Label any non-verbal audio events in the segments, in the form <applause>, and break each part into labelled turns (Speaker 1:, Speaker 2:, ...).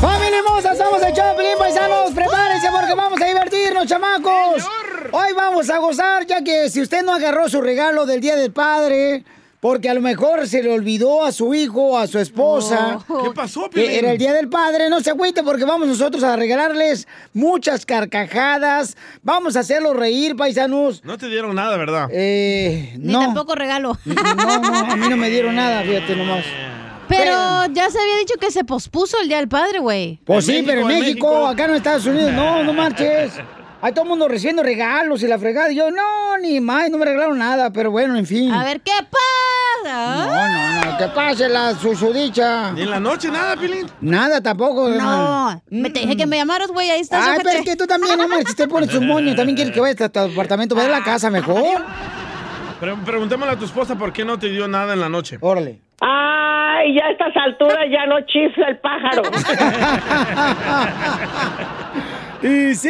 Speaker 1: ¡Familia hermosa! Somos el Choplin, paisanos. Prepárense porque vamos a divertirnos, chamacos. Hoy vamos a gozar, ya que si usted no agarró su regalo del Día del Padre, porque a lo mejor se le olvidó a su hijo, a su esposa.
Speaker 2: ¿Qué pasó,
Speaker 1: Que
Speaker 2: Piolín?
Speaker 1: era el Día del Padre, no se agüite porque vamos nosotros a regalarles muchas carcajadas. Vamos a hacerlos reír, paisanos.
Speaker 2: No te dieron nada, ¿verdad?
Speaker 1: Eh,
Speaker 3: Ni
Speaker 1: no.
Speaker 3: tampoco regalo.
Speaker 1: No, no, a mí no me dieron nada, fíjate nomás.
Speaker 3: Pero ya se había dicho que se pospuso el Día del Padre, güey.
Speaker 1: Pues sí, pero en México, acá en Estados Unidos, no, no marches. Hay todo el mundo recibiendo regalos y la fregada. Y yo, no, ni más, no me regalaron nada, pero bueno, en fin.
Speaker 3: A ver, ¿qué pasa?
Speaker 1: No, no, no, que pase la susodicha.
Speaker 2: ¿Y en la noche nada, Pilín?
Speaker 1: Nada tampoco.
Speaker 3: No, me te dije que me llamaras, güey, ahí estás.
Speaker 1: Ay, pero es que tú también, no marches, te pones un moño. También quieres que vayas a tu apartamento, vaya a la casa mejor.
Speaker 2: Pero preguntémosle a tu esposa por qué no te dio nada en la noche.
Speaker 1: Órale.
Speaker 4: Ay, ya a estas alturas ya no chifla el pájaro. <laughs>
Speaker 1: Y sí.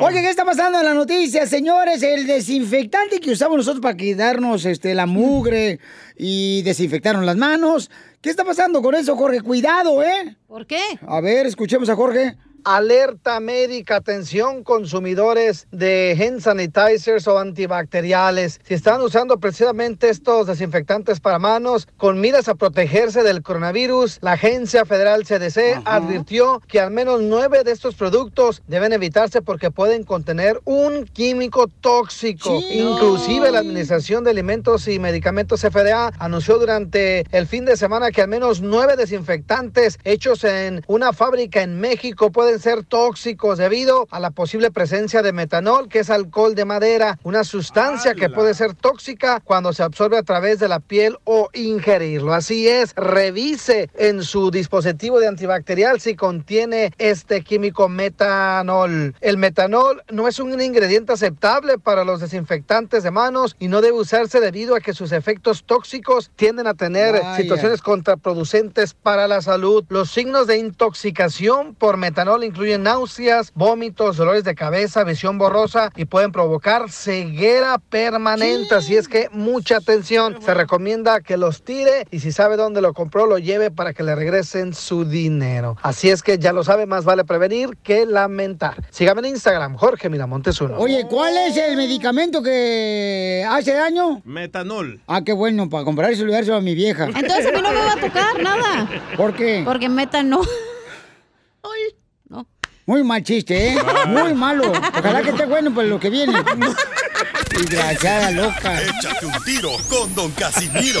Speaker 1: Oye, ¿qué está pasando en la noticia, señores? El desinfectante que usamos nosotros para quitarnos este, la mugre y desinfectarnos las manos. ¿Qué está pasando con eso, Jorge? Cuidado, ¿eh?
Speaker 3: ¿Por qué?
Speaker 1: A ver, escuchemos a Jorge.
Speaker 5: Alerta médica, atención consumidores de hand sanitizers o antibacteriales. Si están usando precisamente estos desinfectantes para manos con miras a protegerse del coronavirus, la Agencia Federal CDC advirtió que al menos nueve de estos productos deben evitarse porque pueden contener un químico tóxico. Inclusive la Administración de Alimentos y Medicamentos FDA anunció durante el fin de semana que al menos nueve desinfectantes hechos en una fábrica en México pueden ser tóxicos debido a la posible presencia de metanol, que es alcohol de madera, una sustancia que puede ser tóxica cuando se absorbe a través de la piel o ingerirlo. Así es, revise en su dispositivo de antibacterial si contiene este químico metanol. El metanol no es un ingrediente aceptable para los desinfectantes de manos y no debe usarse debido a que sus efectos tóxicos tienden a tener
Speaker 6: Vaya.
Speaker 5: situaciones contraproducentes para la salud. Los signos de intoxicación por metanol incluyen náuseas, vómitos, dolores de cabeza, visión borrosa y pueden provocar ceguera permanente. Así es que mucha atención. Se recomienda que los tire y si sabe dónde lo compró, lo lleve para que le regresen su dinero. Así es que ya lo sabe, más vale prevenir que lamentar. Sígame en Instagram, Jorge Miramontes uno.
Speaker 1: Oye, ¿cuál es el medicamento que hace daño?
Speaker 2: Metanol.
Speaker 1: Ah, qué bueno, para comprar y dárselo a mi vieja.
Speaker 3: Entonces a mí no me va a tocar nada.
Speaker 1: ¿Por qué?
Speaker 3: Porque meta no. <laughs>
Speaker 1: Muy mal chiste, ¿eh? Muy malo. Ojalá que esté bueno para lo que viene. <laughs> Desgraciada loca.
Speaker 7: Échate un tiro con Don Casimiro.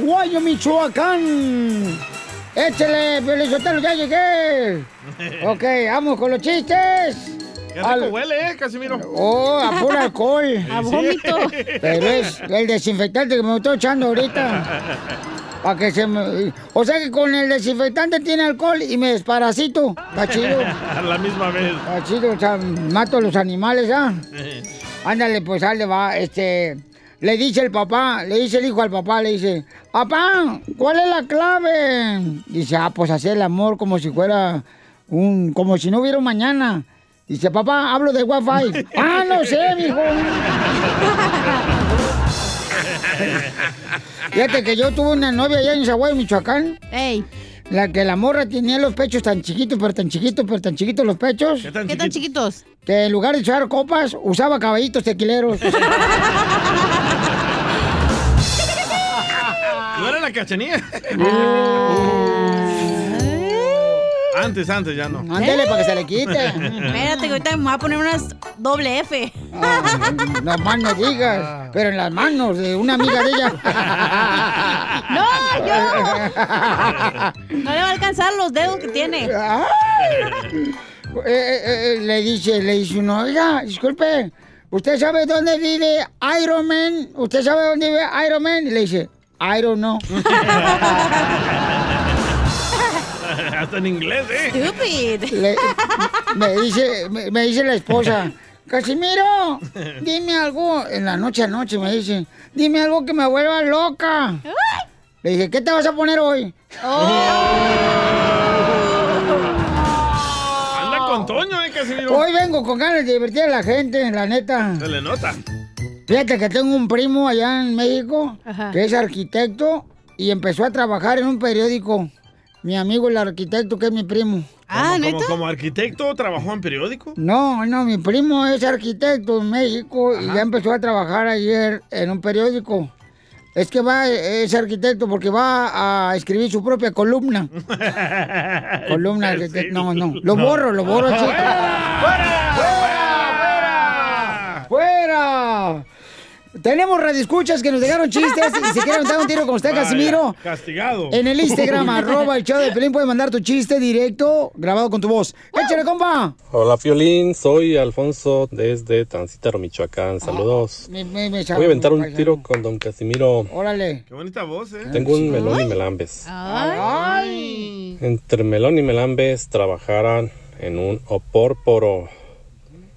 Speaker 1: Zaguayo, Michoacán. Échale, Pelizotelo, ya llegué. <laughs> Ok, vamos con los chistes.
Speaker 2: Qué rico
Speaker 1: Al-
Speaker 2: huele, ¿eh, Casimiro?
Speaker 1: Oh, a puro alcohol. <laughs>
Speaker 2: A vómito.
Speaker 1: Pero es el desinfectante que me estoy echando ahorita. <laughs> Para que se me... O sea que con el desinfectante tiene alcohol y me desparasito. Está chido.
Speaker 2: A la misma vez.
Speaker 1: Está chido, o sea, mato a los animales, ¿ah? Ándale, pues, le va, este... Le dice el papá, le dice el hijo al papá, le dice, papá, ¿cuál es la clave? Dice, ah, pues hacer el amor como si fuera un, como si no hubiera un mañana. Dice, papá, hablo de wifi. <laughs> ah, no sé, mijo. Fíjate que yo tuve una novia allá en Zaguay, Michoacán.
Speaker 3: Ey.
Speaker 1: La que la morra tenía los pechos tan chiquitos, pero tan chiquitos, pero tan chiquitos los pechos.
Speaker 2: ¿Qué tan
Speaker 3: ¿Qué tan chiquitos?
Speaker 1: Que en lugar de usar copas, usaba caballitos tequileros. <laughs>
Speaker 2: la cachanilla? <laughs> Antes, antes, ya no.
Speaker 1: Ándele para que se le quite.
Speaker 3: Espérate, que ahorita me voy a poner unas doble F.
Speaker 1: No más no digas, pero en las manos de una amiga de ella. <laughs>
Speaker 3: ¡No, yo! No le va a alcanzar los dedos que tiene.
Speaker 1: Eh, eh, eh, le dice, le dice uno, oiga, disculpe, ¿usted sabe dónde vive Iron Man? ¿Usted sabe dónde vive Iron Man? Y le dice, I don't know. <laughs>
Speaker 2: Hasta en inglés, ¿eh?
Speaker 3: Stupid.
Speaker 1: Le- me, dice, me, me dice la esposa, Casimiro, dime algo, en la noche a noche me dice, dime algo que me vuelva loca. Le dije, ¿qué te vas a poner hoy?
Speaker 2: Anda con Toño, ¿eh, Casimiro?
Speaker 1: Hoy vengo con ganas de divertir a la gente, la neta.
Speaker 2: Se le nota.
Speaker 1: Fíjate que tengo un primo allá en México
Speaker 3: Ajá.
Speaker 1: que es arquitecto y empezó a trabajar en un periódico. Mi amigo el arquitecto que es mi primo.
Speaker 3: Ah,
Speaker 2: como,
Speaker 3: ¿neta?
Speaker 2: como arquitecto trabajó en periódico.
Speaker 1: No, no, mi primo es arquitecto en México y ya empezó a trabajar ayer en un periódico. Es que va, es arquitecto porque va a escribir su propia columna. <laughs> columna, de- no, no, lo borro, lo borro, chico. ¡Fuera! Tenemos radioescuchas que nos dejaron chistes y si quieren dar un tiro con usted,
Speaker 2: Vaya,
Speaker 1: Casimiro.
Speaker 2: Castigado.
Speaker 1: En el Instagram, <laughs> arroba el show de Pelín, puedes mandar tu chiste directo, grabado con tu voz. ¡Échale, compa!
Speaker 6: Hola, Fiolín. Soy Alfonso desde Tancítaro, Michoacán. Saludos.
Speaker 1: Me- me- me
Speaker 6: Voy a aventar un tiro con don Casimiro.
Speaker 1: Órale.
Speaker 2: Qué bonita voz, ¿eh?
Speaker 6: Tengo un melón y melambes.
Speaker 1: Ay.
Speaker 6: Entre melón y melambes trabajaran en un opórporo.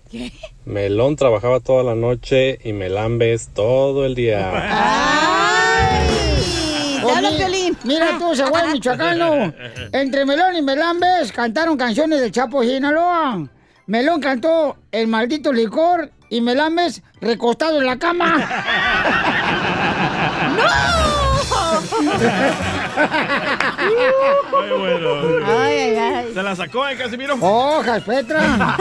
Speaker 3: ¿Qué?
Speaker 6: Melón trabajaba toda la noche y melambes todo el día.
Speaker 3: ¡Ay! ¡Te hablo,
Speaker 1: Oye,
Speaker 3: Piolín!
Speaker 1: Mira tú, Zaguay Michoacano. Entre Melón y Melambes cantaron canciones del Chapo Sinaloa. Melón cantó El maldito licor y Melambes recostado en la cama. <laughs> <laughs>
Speaker 2: Muy bueno.
Speaker 3: Ay, ay, ay.
Speaker 2: ¿Se la sacó, eh, Casimiro?
Speaker 1: ¡Hojas, Petra! <laughs>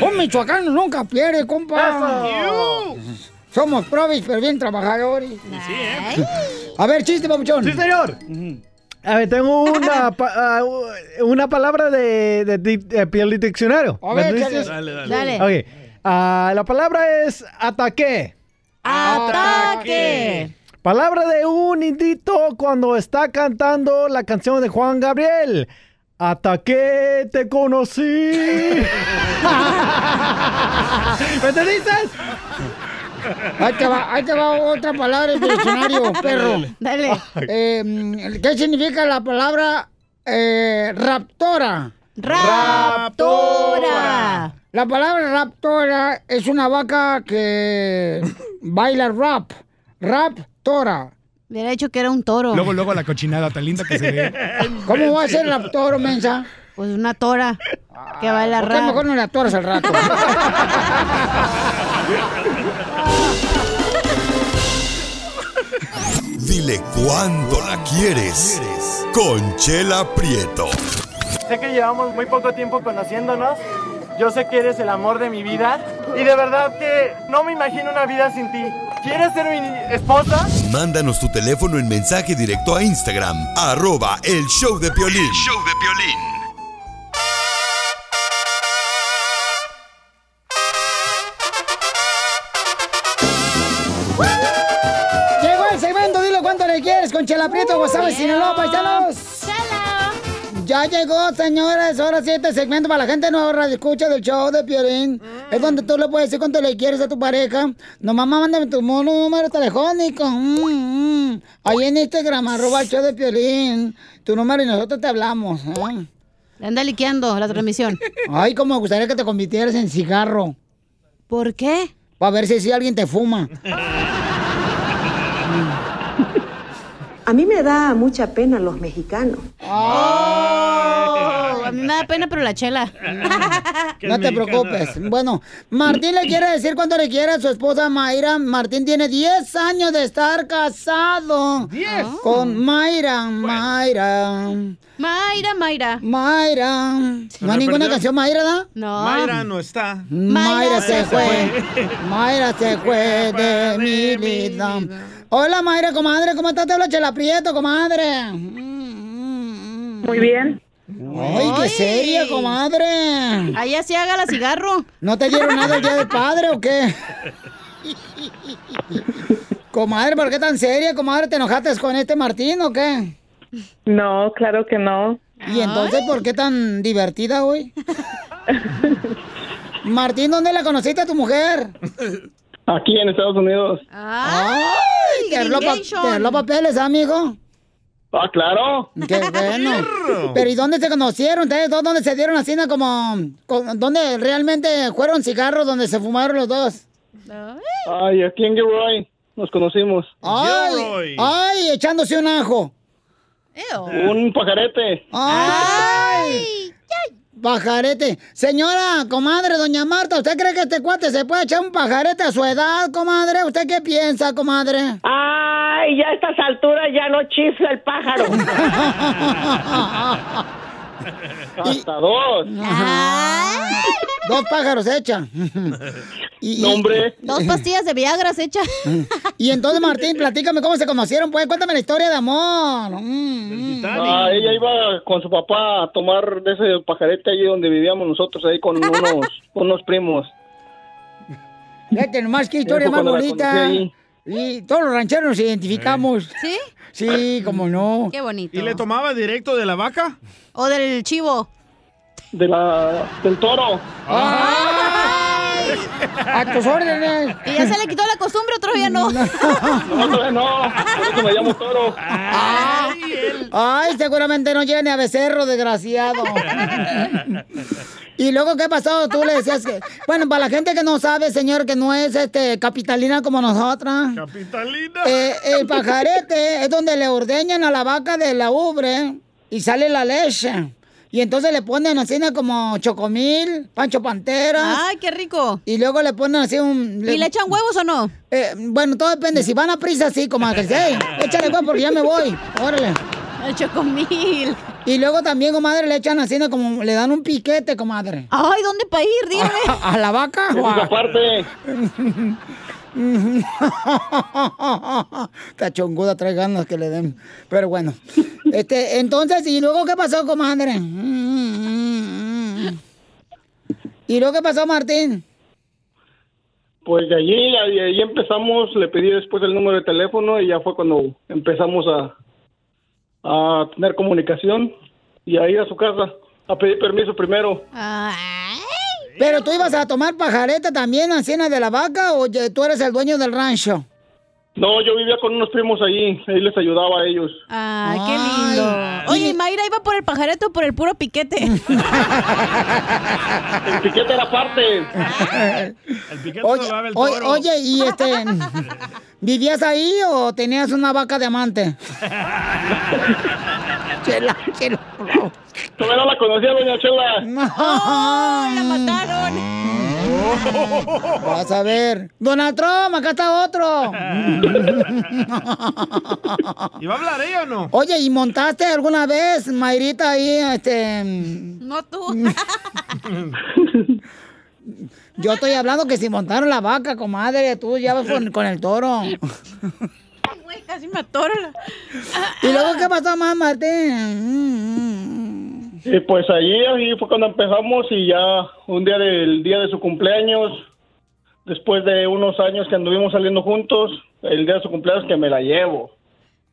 Speaker 1: Un michoacano nunca pierde, compa. Somos probis, pero bien trabajadores.
Speaker 3: Ay.
Speaker 1: A ver, chiste, papuchón.
Speaker 8: Sí, señor. A ver, tengo una, <laughs> pa- ah, una palabra de, de, di- de Pioli Diccionario.
Speaker 1: A
Speaker 8: ¿Me
Speaker 1: ver,
Speaker 8: dices?
Speaker 2: Dale, dale.
Speaker 3: Dale.
Speaker 8: Ok. Ah, la palabra es ataque.
Speaker 3: ¡Ataque!
Speaker 8: Palabra de un indito cuando está cantando la canción de Juan Gabriel. Ataque, te conocí. <laughs> ¿Me entendiste?
Speaker 1: Ahí te va, ahí te va otra palabra del diccionario, <laughs> perro.
Speaker 3: Dale.
Speaker 1: Eh, ¿Qué significa la palabra eh, raptora?
Speaker 3: ¡Raptora!
Speaker 1: La palabra raptora es una vaca que baila rap. Raptora.
Speaker 3: Hubiera dicho que era un toro.
Speaker 9: Luego, luego la cochinada tan linda que se ve. <laughs>
Speaker 1: ¿Cómo va a ser raptoro, mensa?
Speaker 3: Pues una tora que baila
Speaker 1: ¿Por qué
Speaker 3: rap.
Speaker 1: mejor no la toras al rato? <laughs>
Speaker 7: Dile cuándo la quieres. Conchela Prieto.
Speaker 10: Sé que llevamos muy poco tiempo conociéndonos. Yo sé que eres el amor de mi vida. Y de verdad que no me imagino una vida sin ti. ¿Quieres ser mi esposa?
Speaker 7: Mándanos tu teléfono en mensaje directo a Instagram, arroba el show de Piolín. show de
Speaker 1: Llegó el segmento de cuánto le quieres con Chela Prieto, Guasave, Sinaloa, paisanos. Ya llegó, señores. Ahora sí, este segmento para la gente nueva radio escucha del show de Piolín. Es donde tú le puedes decir cuánto le quieres a tu pareja. Nomás mándame tu mono- número telefónico. Mm, mm. Ahí en Instagram, arroba el show de Piolín. Tu número y nosotros te hablamos. ¿eh?
Speaker 3: Anda liqueando la transmisión. <laughs>
Speaker 1: Ay, como me gustaría que te convirtieras en cigarro.
Speaker 3: ¿Por qué?
Speaker 1: Para ver si, si alguien te fuma. <laughs>
Speaker 11: A mí me da mucha pena los mexicanos.
Speaker 3: Oh, a mí me da pena, pero la chela. <laughs>
Speaker 1: No te preocupes. Bueno, Martín le quiere decir cuánto le quiere a su esposa Mayra. Martín tiene 10 años de estar casado.
Speaker 3: 10.
Speaker 1: Con Mayra, Mayra.
Speaker 3: Mayra, Mayra.
Speaker 1: Mayra. ¿No hay ninguna
Speaker 2: perdió.
Speaker 1: canción Mayra, da?
Speaker 3: No.
Speaker 2: Mayra no está.
Speaker 1: Mayra se fue. Mayra se fue de mi vida. Hola Mayra, comadre, ¿cómo estás? Te habla Chela Prieto, comadre.
Speaker 11: Muy bien.
Speaker 1: Ay, qué seria, comadre.
Speaker 3: Allá sí haga la cigarro.
Speaker 1: ¿No te dieron nada el día del padre o qué? Comadre, ¿por qué tan seria, comadre? ¿Te enojaste con este Martín o qué?
Speaker 11: No, claro que no.
Speaker 1: ¿Y entonces por qué tan divertida hoy? <laughs> Martín, ¿dónde la conociste a tu mujer?
Speaker 12: Aquí en Estados Unidos.
Speaker 1: ¡Ay! ¿Te arregló pa-
Speaker 11: gringation.
Speaker 1: te arregló papeles, amigo?
Speaker 12: Ah, claro.
Speaker 1: Qué <laughs> bueno. Pero ¿y dónde se conocieron ustedes dos? ¿Dónde se dieron así, no? como... ¿Dónde realmente fueron cigarros donde se fumaron los dos?
Speaker 12: Ay, aquí en Gilroy nos conocimos.
Speaker 1: ¡Ay! ¡Ay! Echándose un ajo.
Speaker 12: Un pajarete.
Speaker 1: ¡Ay! Pajarete. Señora, comadre, doña Marta, ¿usted cree que este cuate se puede echar un pajarete a su edad, comadre? ¿Usted qué piensa, comadre?
Speaker 4: Ay, ya a estas alturas ya no chifla el pájaro. <laughs> <laughs>
Speaker 12: Hasta dos.
Speaker 1: Dos pájaros hecha. <laughs> Y,
Speaker 12: No, hombre.
Speaker 3: Dos pastillas de Viagra se echa. <laughs>
Speaker 1: Y entonces, Martín, platícame cómo se conocieron, pues. Cuéntame la historia de amor. Mm, mm.
Speaker 12: Ah, ella iba con su papá a tomar de ese pajarete allí donde vivíamos nosotros, ahí con unos, unos primos.
Speaker 1: Fíjate nomás qué historia más bonita. Y todos los rancheros nos identificamos.
Speaker 3: ¿Sí?
Speaker 1: Sí, como no.
Speaker 3: Qué bonito.
Speaker 2: ¿Y le tomaba directo de la vaca?
Speaker 3: ¿O del chivo?
Speaker 12: De la, del toro.
Speaker 1: A tus órdenes.
Speaker 3: ¿Y ya se le quitó la costumbre, otro ya no?
Speaker 12: No, todavía no. Por me llamo toro.
Speaker 1: Ay, seguramente no llega ni a becerro, desgraciado. Y luego, ¿qué pasó? Tú le decías que... Bueno, para la gente que no sabe, señor, que no es este capitalina como nosotras.
Speaker 2: Capitalina.
Speaker 1: Eh, el pajarete es donde le ordeñan a la vaca de la ubre y sale la leche. Y entonces le ponen así como chocomil, pancho pantera.
Speaker 3: Ay, qué rico.
Speaker 1: Y luego le ponen así un...
Speaker 3: ¿Y le echan huevos o no?
Speaker 1: Eh, bueno, todo depende. Si van a prisa, sí, como que hey, échale huevos porque ya me voy. Órale.
Speaker 3: El chocomil.
Speaker 1: Y luego también, comadre, le echan así, como le dan un piquete, comadre.
Speaker 3: Ay, ¿dónde para ir? Dígame.
Speaker 1: ¿A, <laughs> a la vaca?
Speaker 12: Es aparte. <laughs> <laughs>
Speaker 1: Esta chonguda trae ganas que le den. Pero bueno. Este, entonces, ¿y luego qué pasó, comadre? ¿Y luego qué pasó, Martín?
Speaker 12: Pues de allí, de allí empezamos, le pedí después el número de teléfono y ya fue cuando empezamos a, a tener comunicación y a ir a su casa a pedir permiso primero.
Speaker 1: ¿Pero tú ibas a tomar pajareta también, encima de la vaca, o tú eres el dueño del rancho?
Speaker 12: No, yo vivía con unos primos allí, ahí les ayudaba a ellos.
Speaker 3: Ay, qué lindo. Oye, ¿y Mayra iba por el pajarete o por el puro piquete? <laughs>
Speaker 12: El piquete era parte.
Speaker 2: El piquete
Speaker 1: Oye,
Speaker 2: lo el
Speaker 1: oye,
Speaker 2: toro.
Speaker 1: oye, y este, <laughs> ¿vivías ahí o tenías una vaca de amante? <laughs> Chela, chela.
Speaker 12: Todavía no la conocía, doña Chela. <laughs>
Speaker 3: ¡Oh, la mataron! <laughs>
Speaker 1: Vas a ver. Donald Trump, acá está otro. <laughs>
Speaker 2: ¿Y va a hablar ella o no?
Speaker 1: Oye, ¿y montaste alguna vez, Mayrita, ahí, este...
Speaker 3: No tú.
Speaker 1: Yo estoy hablando que si montaron la vaca, comadre, tú ya vas con, con el toro.
Speaker 3: Güey, casi me atoro. la-
Speaker 1: ¿Y luego qué pasó más, Martín?
Speaker 12: Y pues allí, ahí fue cuando empezamos y ya un día del día de su cumpleaños, después de unos años que anduvimos saliendo juntos, el día de su cumpleaños que me la llevo.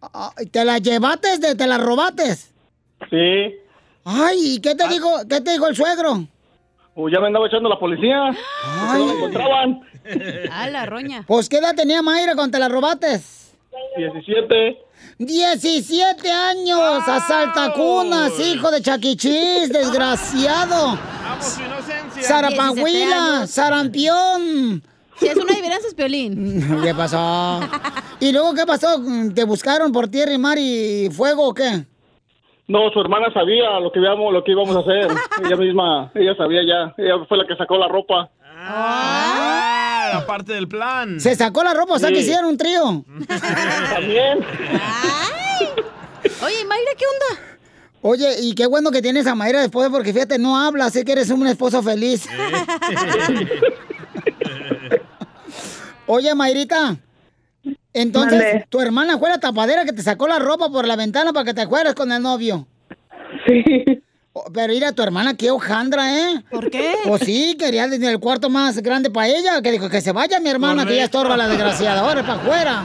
Speaker 1: Ah, ¿Te la llevaste? de- ¿Te la robates?
Speaker 12: Sí.
Speaker 1: Ay, ¿y qué te dijo, qué te dijo el suegro?
Speaker 12: Pues ya me andaba echando la policía.
Speaker 1: Ay.
Speaker 12: No la encontraban.
Speaker 3: Ah, la roña.
Speaker 1: Pues, ¿qué edad tenía Mayra cuando te la robates?
Speaker 12: 17.
Speaker 1: 17 años, asaltacunas, hijo de chaquichis, desgraciado. <laughs>
Speaker 2: Vamos, su inocencia.
Speaker 1: Zarapanguila, sarampión.
Speaker 3: Si es una diferencia, es Piolín. <laughs>
Speaker 1: ¿Qué pasó? ¿Y luego qué pasó? ¿Te buscaron por tierra y mar y fuego o qué?
Speaker 12: No, su hermana sabía lo que íbamos, lo que íbamos a hacer. <laughs> ella misma, ella sabía ya. Ella fue la que sacó la ropa.
Speaker 2: Ah, la parte del plan.
Speaker 1: Se sacó la ropa, o sea que hicieron un trío.
Speaker 12: También.
Speaker 3: Oye, Mayra, ¿qué onda?
Speaker 1: Oye, y qué bueno que tienes a Mayra después, porque fíjate, no habla, sé que eres un esposo feliz. Oye, Mayrita, entonces, tu hermana fue la tapadera que te sacó la ropa por la ventana para que te acuerdes con el novio.
Speaker 13: Sí.
Speaker 1: Pero mira, tu hermana, qué hojandra, ¿eh?
Speaker 3: ¿Por qué?
Speaker 1: Pues sí, quería en el cuarto más grande para ella, que dijo que se vaya mi hermana, que ya estorba la desgraciada, ahora para afuera.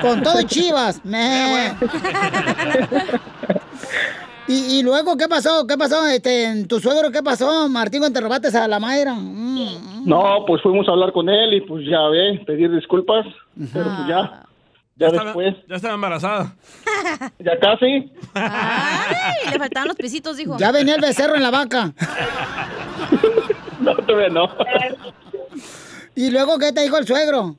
Speaker 1: Con todo y chivas. <laughs> Me. <laughs> Y, y luego, ¿qué pasó? ¿Qué pasó? Este, ¿Tu suegro qué pasó, Martín, cuando te robaste a la Mayra? Mm.
Speaker 12: No, pues fuimos a hablar con él y pues ya ve, pedir disculpas. Pero pues ya. Ya después.
Speaker 2: Ya estaba embarazada.
Speaker 12: Ya casi.
Speaker 3: Ay, le faltaban los pisitos, dijo.
Speaker 1: Ya venía el becerro en la vaca.
Speaker 12: No, todavía no.
Speaker 1: ¿Y luego qué te dijo el suegro?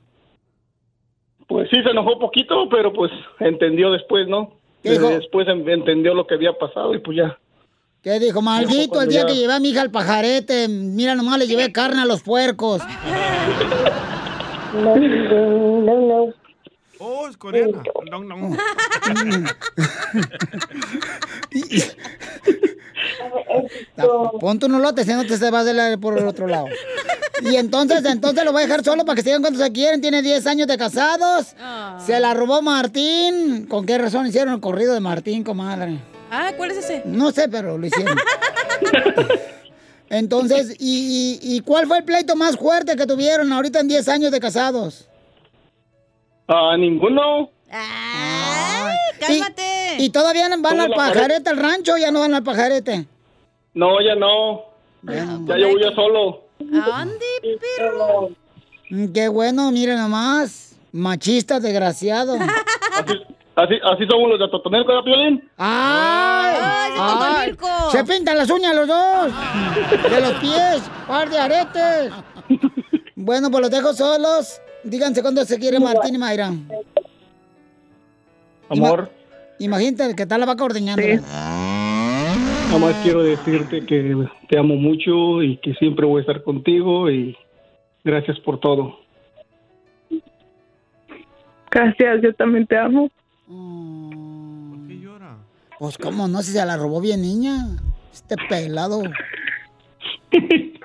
Speaker 12: Pues sí, se enojó un poquito, pero pues entendió después, ¿no?
Speaker 1: ¿Qué dijo?
Speaker 12: Después en- entendió lo que había pasado y pues ya.
Speaker 1: ¿Qué dijo? Maldito el día
Speaker 12: ya-
Speaker 1: que llevé a mi hija al pajarete. Mira, nomás le llevé carne a los puercos.
Speaker 13: No, no, no.
Speaker 2: Oh, es coreana. No, no.
Speaker 1: Pon tu nolote, si no te se va a hacer por el otro lado. Y entonces, entonces lo voy a dejar solo para que se digan cuántos se quieren. Tiene 10 años de casados. Se la robó Martín. ¿Con qué razón hicieron el corrido de Martín, comadre?
Speaker 3: Ah, ¿cuál es ese?
Speaker 1: No sé, pero lo hicieron. <laughs> Entonces, ¿y, y, y cuál fue el pleito más fuerte que tuvieron ahorita en 10 años de casados?
Speaker 12: Ah, ninguno.
Speaker 3: cálmate.
Speaker 1: ¿Y, y todavía van
Speaker 12: ¿Cómo
Speaker 1: al pajarete al rancho o ya no van al pajarete?
Speaker 12: No, ya no. Ya yo voy yo solo.
Speaker 3: Ande, perro.
Speaker 1: Mm, Qué bueno, miren nomás. Machista, desgraciado. <laughs>
Speaker 12: Así, así somos los de Totonelco, ¿verdad, Piolín?
Speaker 1: ¡Ay! ay, Se pintan las uñas los dos. De los pies. Par de aretes. <laughs> Bueno, pues los dejo solos. Díganse cuándo se quiere Martín y Mayra.
Speaker 12: Amor,
Speaker 1: Imagínate que está la vaca ordeñando.
Speaker 12: nada más quiero decirte que te amo mucho y que siempre voy a estar contigo y gracias por todo.
Speaker 13: Gracias, yo también te amo.
Speaker 1: Pues cómo no, si se la robó bien niña. Este pelado. <laughs>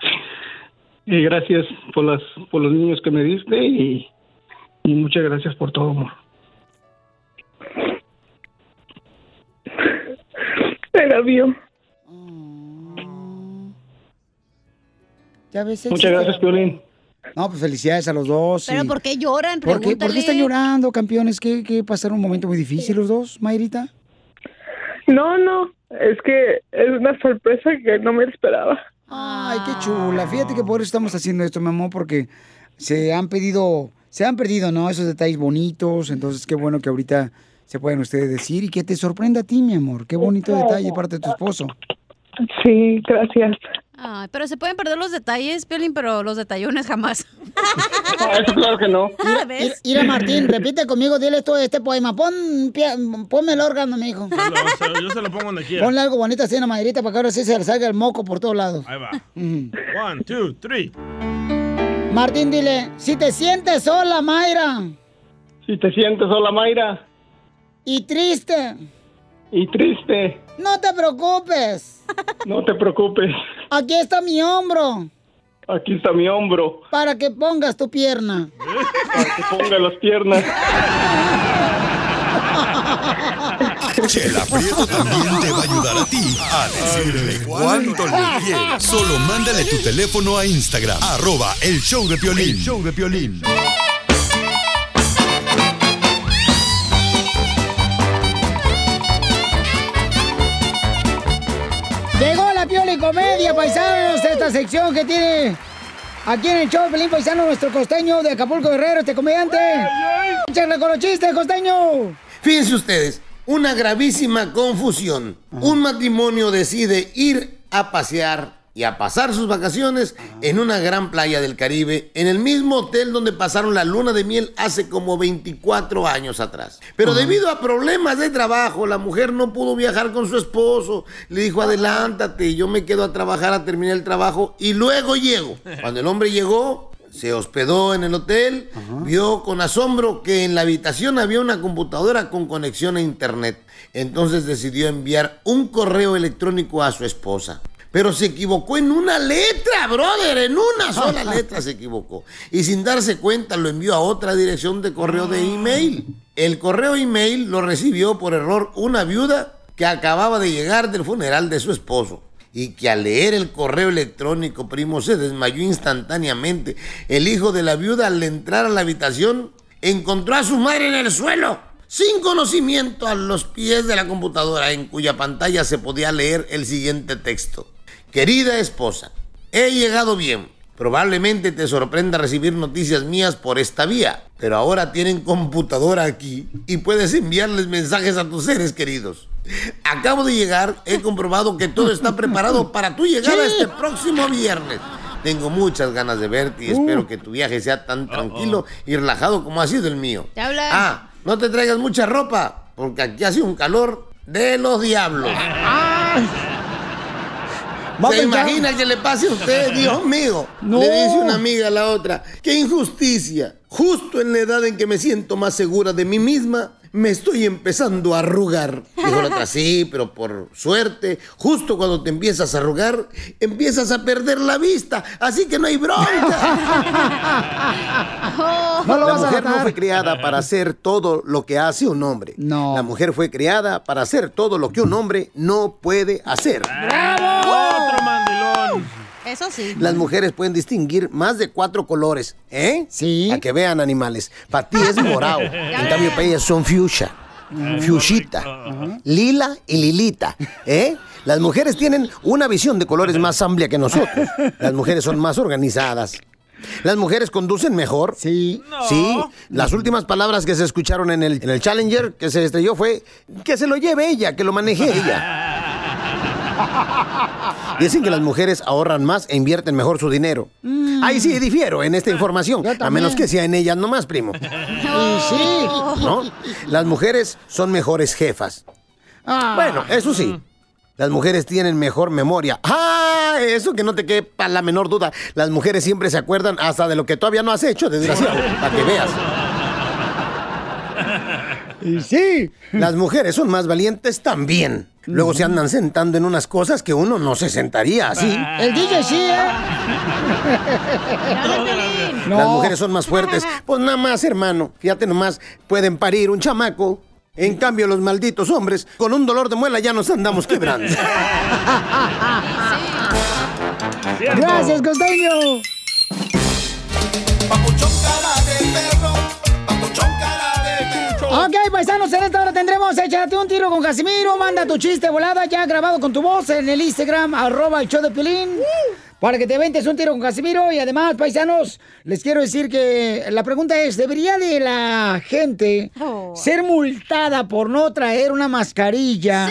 Speaker 12: Y gracias por las por los niños que me diste y, y muchas gracias por todo, amor.
Speaker 13: Te love you.
Speaker 1: Ya ves,
Speaker 12: Muchas gracias, Piolín.
Speaker 1: No, pues felicidades a los dos.
Speaker 3: ¿Pero
Speaker 1: y-
Speaker 3: por qué lloran?
Speaker 1: ¿Por qué, ¿Por qué están llorando, campeones? ¿Qué, qué pasaron un momento muy difícil los dos, Mayrita?
Speaker 13: No, no, es que es una sorpresa que no me esperaba.
Speaker 1: Ay, qué chula. Fíjate que por eso estamos haciendo esto, mi amor, porque se han pedido, se han perdido, ¿no? Esos detalles bonitos. Entonces, qué bueno que ahorita se pueden ustedes decir y que te sorprenda a ti, mi amor. Qué bonito detalle de parte de tu esposo.
Speaker 13: Sí, gracias.
Speaker 3: Ay, pero se pueden perder los detalles, Piolín, pero los detallones jamás.
Speaker 12: eso claro que no.
Speaker 3: Ah, ¿ves?
Speaker 1: Mira, Martín, repite conmigo, dile esto, este poema. Pon, pie- ponme el órgano, mi hijo.
Speaker 2: Yo se- Yo se lo pongo donde quiera.
Speaker 1: Ponle algo bonito así en la maderita para que ahora sí se le salga el moco por todos lados.
Speaker 2: Ahí va. One, two, three.
Speaker 1: Martín, dile, si te sientes sola, Mayra,
Speaker 12: Si te sientes sola, Mayra,
Speaker 1: y triste,
Speaker 12: y triste,
Speaker 1: no te preocupes. <laughs>
Speaker 12: no te preocupes.
Speaker 1: Aquí está mi hombro
Speaker 12: Aquí está mi hombro
Speaker 1: para que pongas tu pierna.
Speaker 12: para que ponga las piernas.
Speaker 7: Chela Prieto también te va a ayudar a ti a decirle cuánto le quieres. Solo mándale tu teléfono a Instagram, arroba el show de Piolín. El show de Piolín.
Speaker 1: Comedia, paisanos, esta sección que tiene aquí en el show Pelín Paisano, nuestro costeño de Acapulco Guerrero, este comediante. Échale con los chistes, costeño.
Speaker 14: Fíjense ustedes, una gravísima confusión. Un matrimonio decide ir a pasear y a pasar sus vacaciones en una gran playa del Caribe, en el mismo hotel donde pasaron la luna de miel hace como 24 años atrás. Pero debido a problemas de trabajo, la mujer no pudo viajar con su esposo. Le dijo, adelántate, yo me quedo a trabajar a terminar el trabajo y luego llego. <laughs> Cuando el hombre llegó, se hospedó en el hotel, vio con asombro que en la habitación había una computadora con conexión a internet. Entonces decidió enviar un correo electrónico a su esposa. Pero se equivocó en una letra, brother, en una <laughs> sola letra se equivocó. Y sin darse cuenta lo envió a otra dirección de correo de email. El correo email lo recibió por error una viuda que acababa de llegar del funeral de su esposo y que al leer el correo electrónico, primo, se desmayó instantáneamente. El hijo de la viuda, al entrar a la habitación, encontró a su madre en el suelo, sin conocimiento, a los pies de la computadora, en cuya pantalla se podía leer el siguiente texto. Querida esposa, he llegado bien. Probablemente te sorprenda recibir noticias mías por esta vía, pero ahora tienen computadora aquí y puedes enviarles mensajes a tus seres queridos. Acabo de llegar, he comprobado que todo está preparado <laughs> para tu llegada este próximo viernes. Tengo muchas ganas de verte y espero que tu viaje sea tan tranquilo y relajado como ha sido el mío. Ah, no te traigas mucha ropa, porque aquí hace un calor de los diablos. ¿Se
Speaker 1: a
Speaker 14: imagina que le pase a usted, <laughs> Dios mío?
Speaker 1: No.
Speaker 14: Le dice una amiga a la otra, qué injusticia. Justo en la edad en que me siento más segura de mí misma, me estoy empezando a arrugar. Dijo la otra, sí, pero por suerte, justo cuando te empiezas a arrugar, empiezas a perder la vista, así que no hay bronca. <laughs>
Speaker 1: No lo
Speaker 14: la
Speaker 1: vas a
Speaker 14: mujer no
Speaker 1: matar.
Speaker 14: fue criada para hacer todo lo que hace un hombre.
Speaker 1: No.
Speaker 14: La mujer fue criada para hacer todo lo que un hombre no puede hacer.
Speaker 2: Mandilón.
Speaker 3: Eso sí.
Speaker 14: Las mujeres pueden distinguir más de cuatro colores, ¿eh?
Speaker 1: Sí.
Speaker 14: A que vean animales. Para ti es morado. <laughs> en cambio, para ellas son fuchsia. Fuchita. Lila y lilita, ¿eh? Las mujeres tienen una visión de colores más amplia que nosotros. Las mujeres son más organizadas. Las mujeres conducen mejor.
Speaker 1: Sí.
Speaker 14: Sí. Las últimas palabras que se escucharon en el, en el Challenger que se estrelló fue que se lo lleve ella, que lo maneje ella. <laughs> Dicen que las mujeres ahorran más e invierten mejor su dinero. Ahí sí difiero en esta información, a menos que sea en ellas nomás, primo.
Speaker 1: sí.
Speaker 14: ¿No? Las mujeres son mejores jefas.
Speaker 1: Ah.
Speaker 14: Bueno, eso sí. Las mujeres tienen mejor memoria. ¡Ah! Eso que no te quepa la menor duda. Las mujeres siempre se acuerdan hasta de lo que todavía no has hecho, desgraciado. Para que veas.
Speaker 1: Y sí.
Speaker 14: Las mujeres son más valientes también. Luego se andan sentando en unas cosas que uno no se sentaría así.
Speaker 1: El DJ sí, ¿eh?
Speaker 14: Las mujeres son más fuertes. Pues nada más, hermano. Fíjate nomás, pueden parir un chamaco. En cambio, los malditos hombres, con un dolor de muela ya nos andamos quebrando. <laughs>
Speaker 1: Gracias, costeño. Ok, paisanos, en esta hora tendremos Échate un tiro con Casimiro. Manda tu chiste volada ya grabado con tu voz en el Instagram, arroba el show de Pilín. Para que te ventes un tiro con Casimiro. Y además, paisanos, les quiero decir que la pregunta es, ¿debería de la gente ser multada por no traer una mascarilla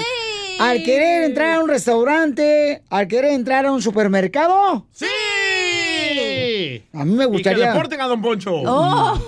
Speaker 1: al querer entrar a un restaurante, al querer entrar a un supermercado?
Speaker 2: ¡Sí!
Speaker 1: A mí me
Speaker 2: Y que
Speaker 1: gustaría...
Speaker 2: deporten a Don Poncho.
Speaker 3: Oh.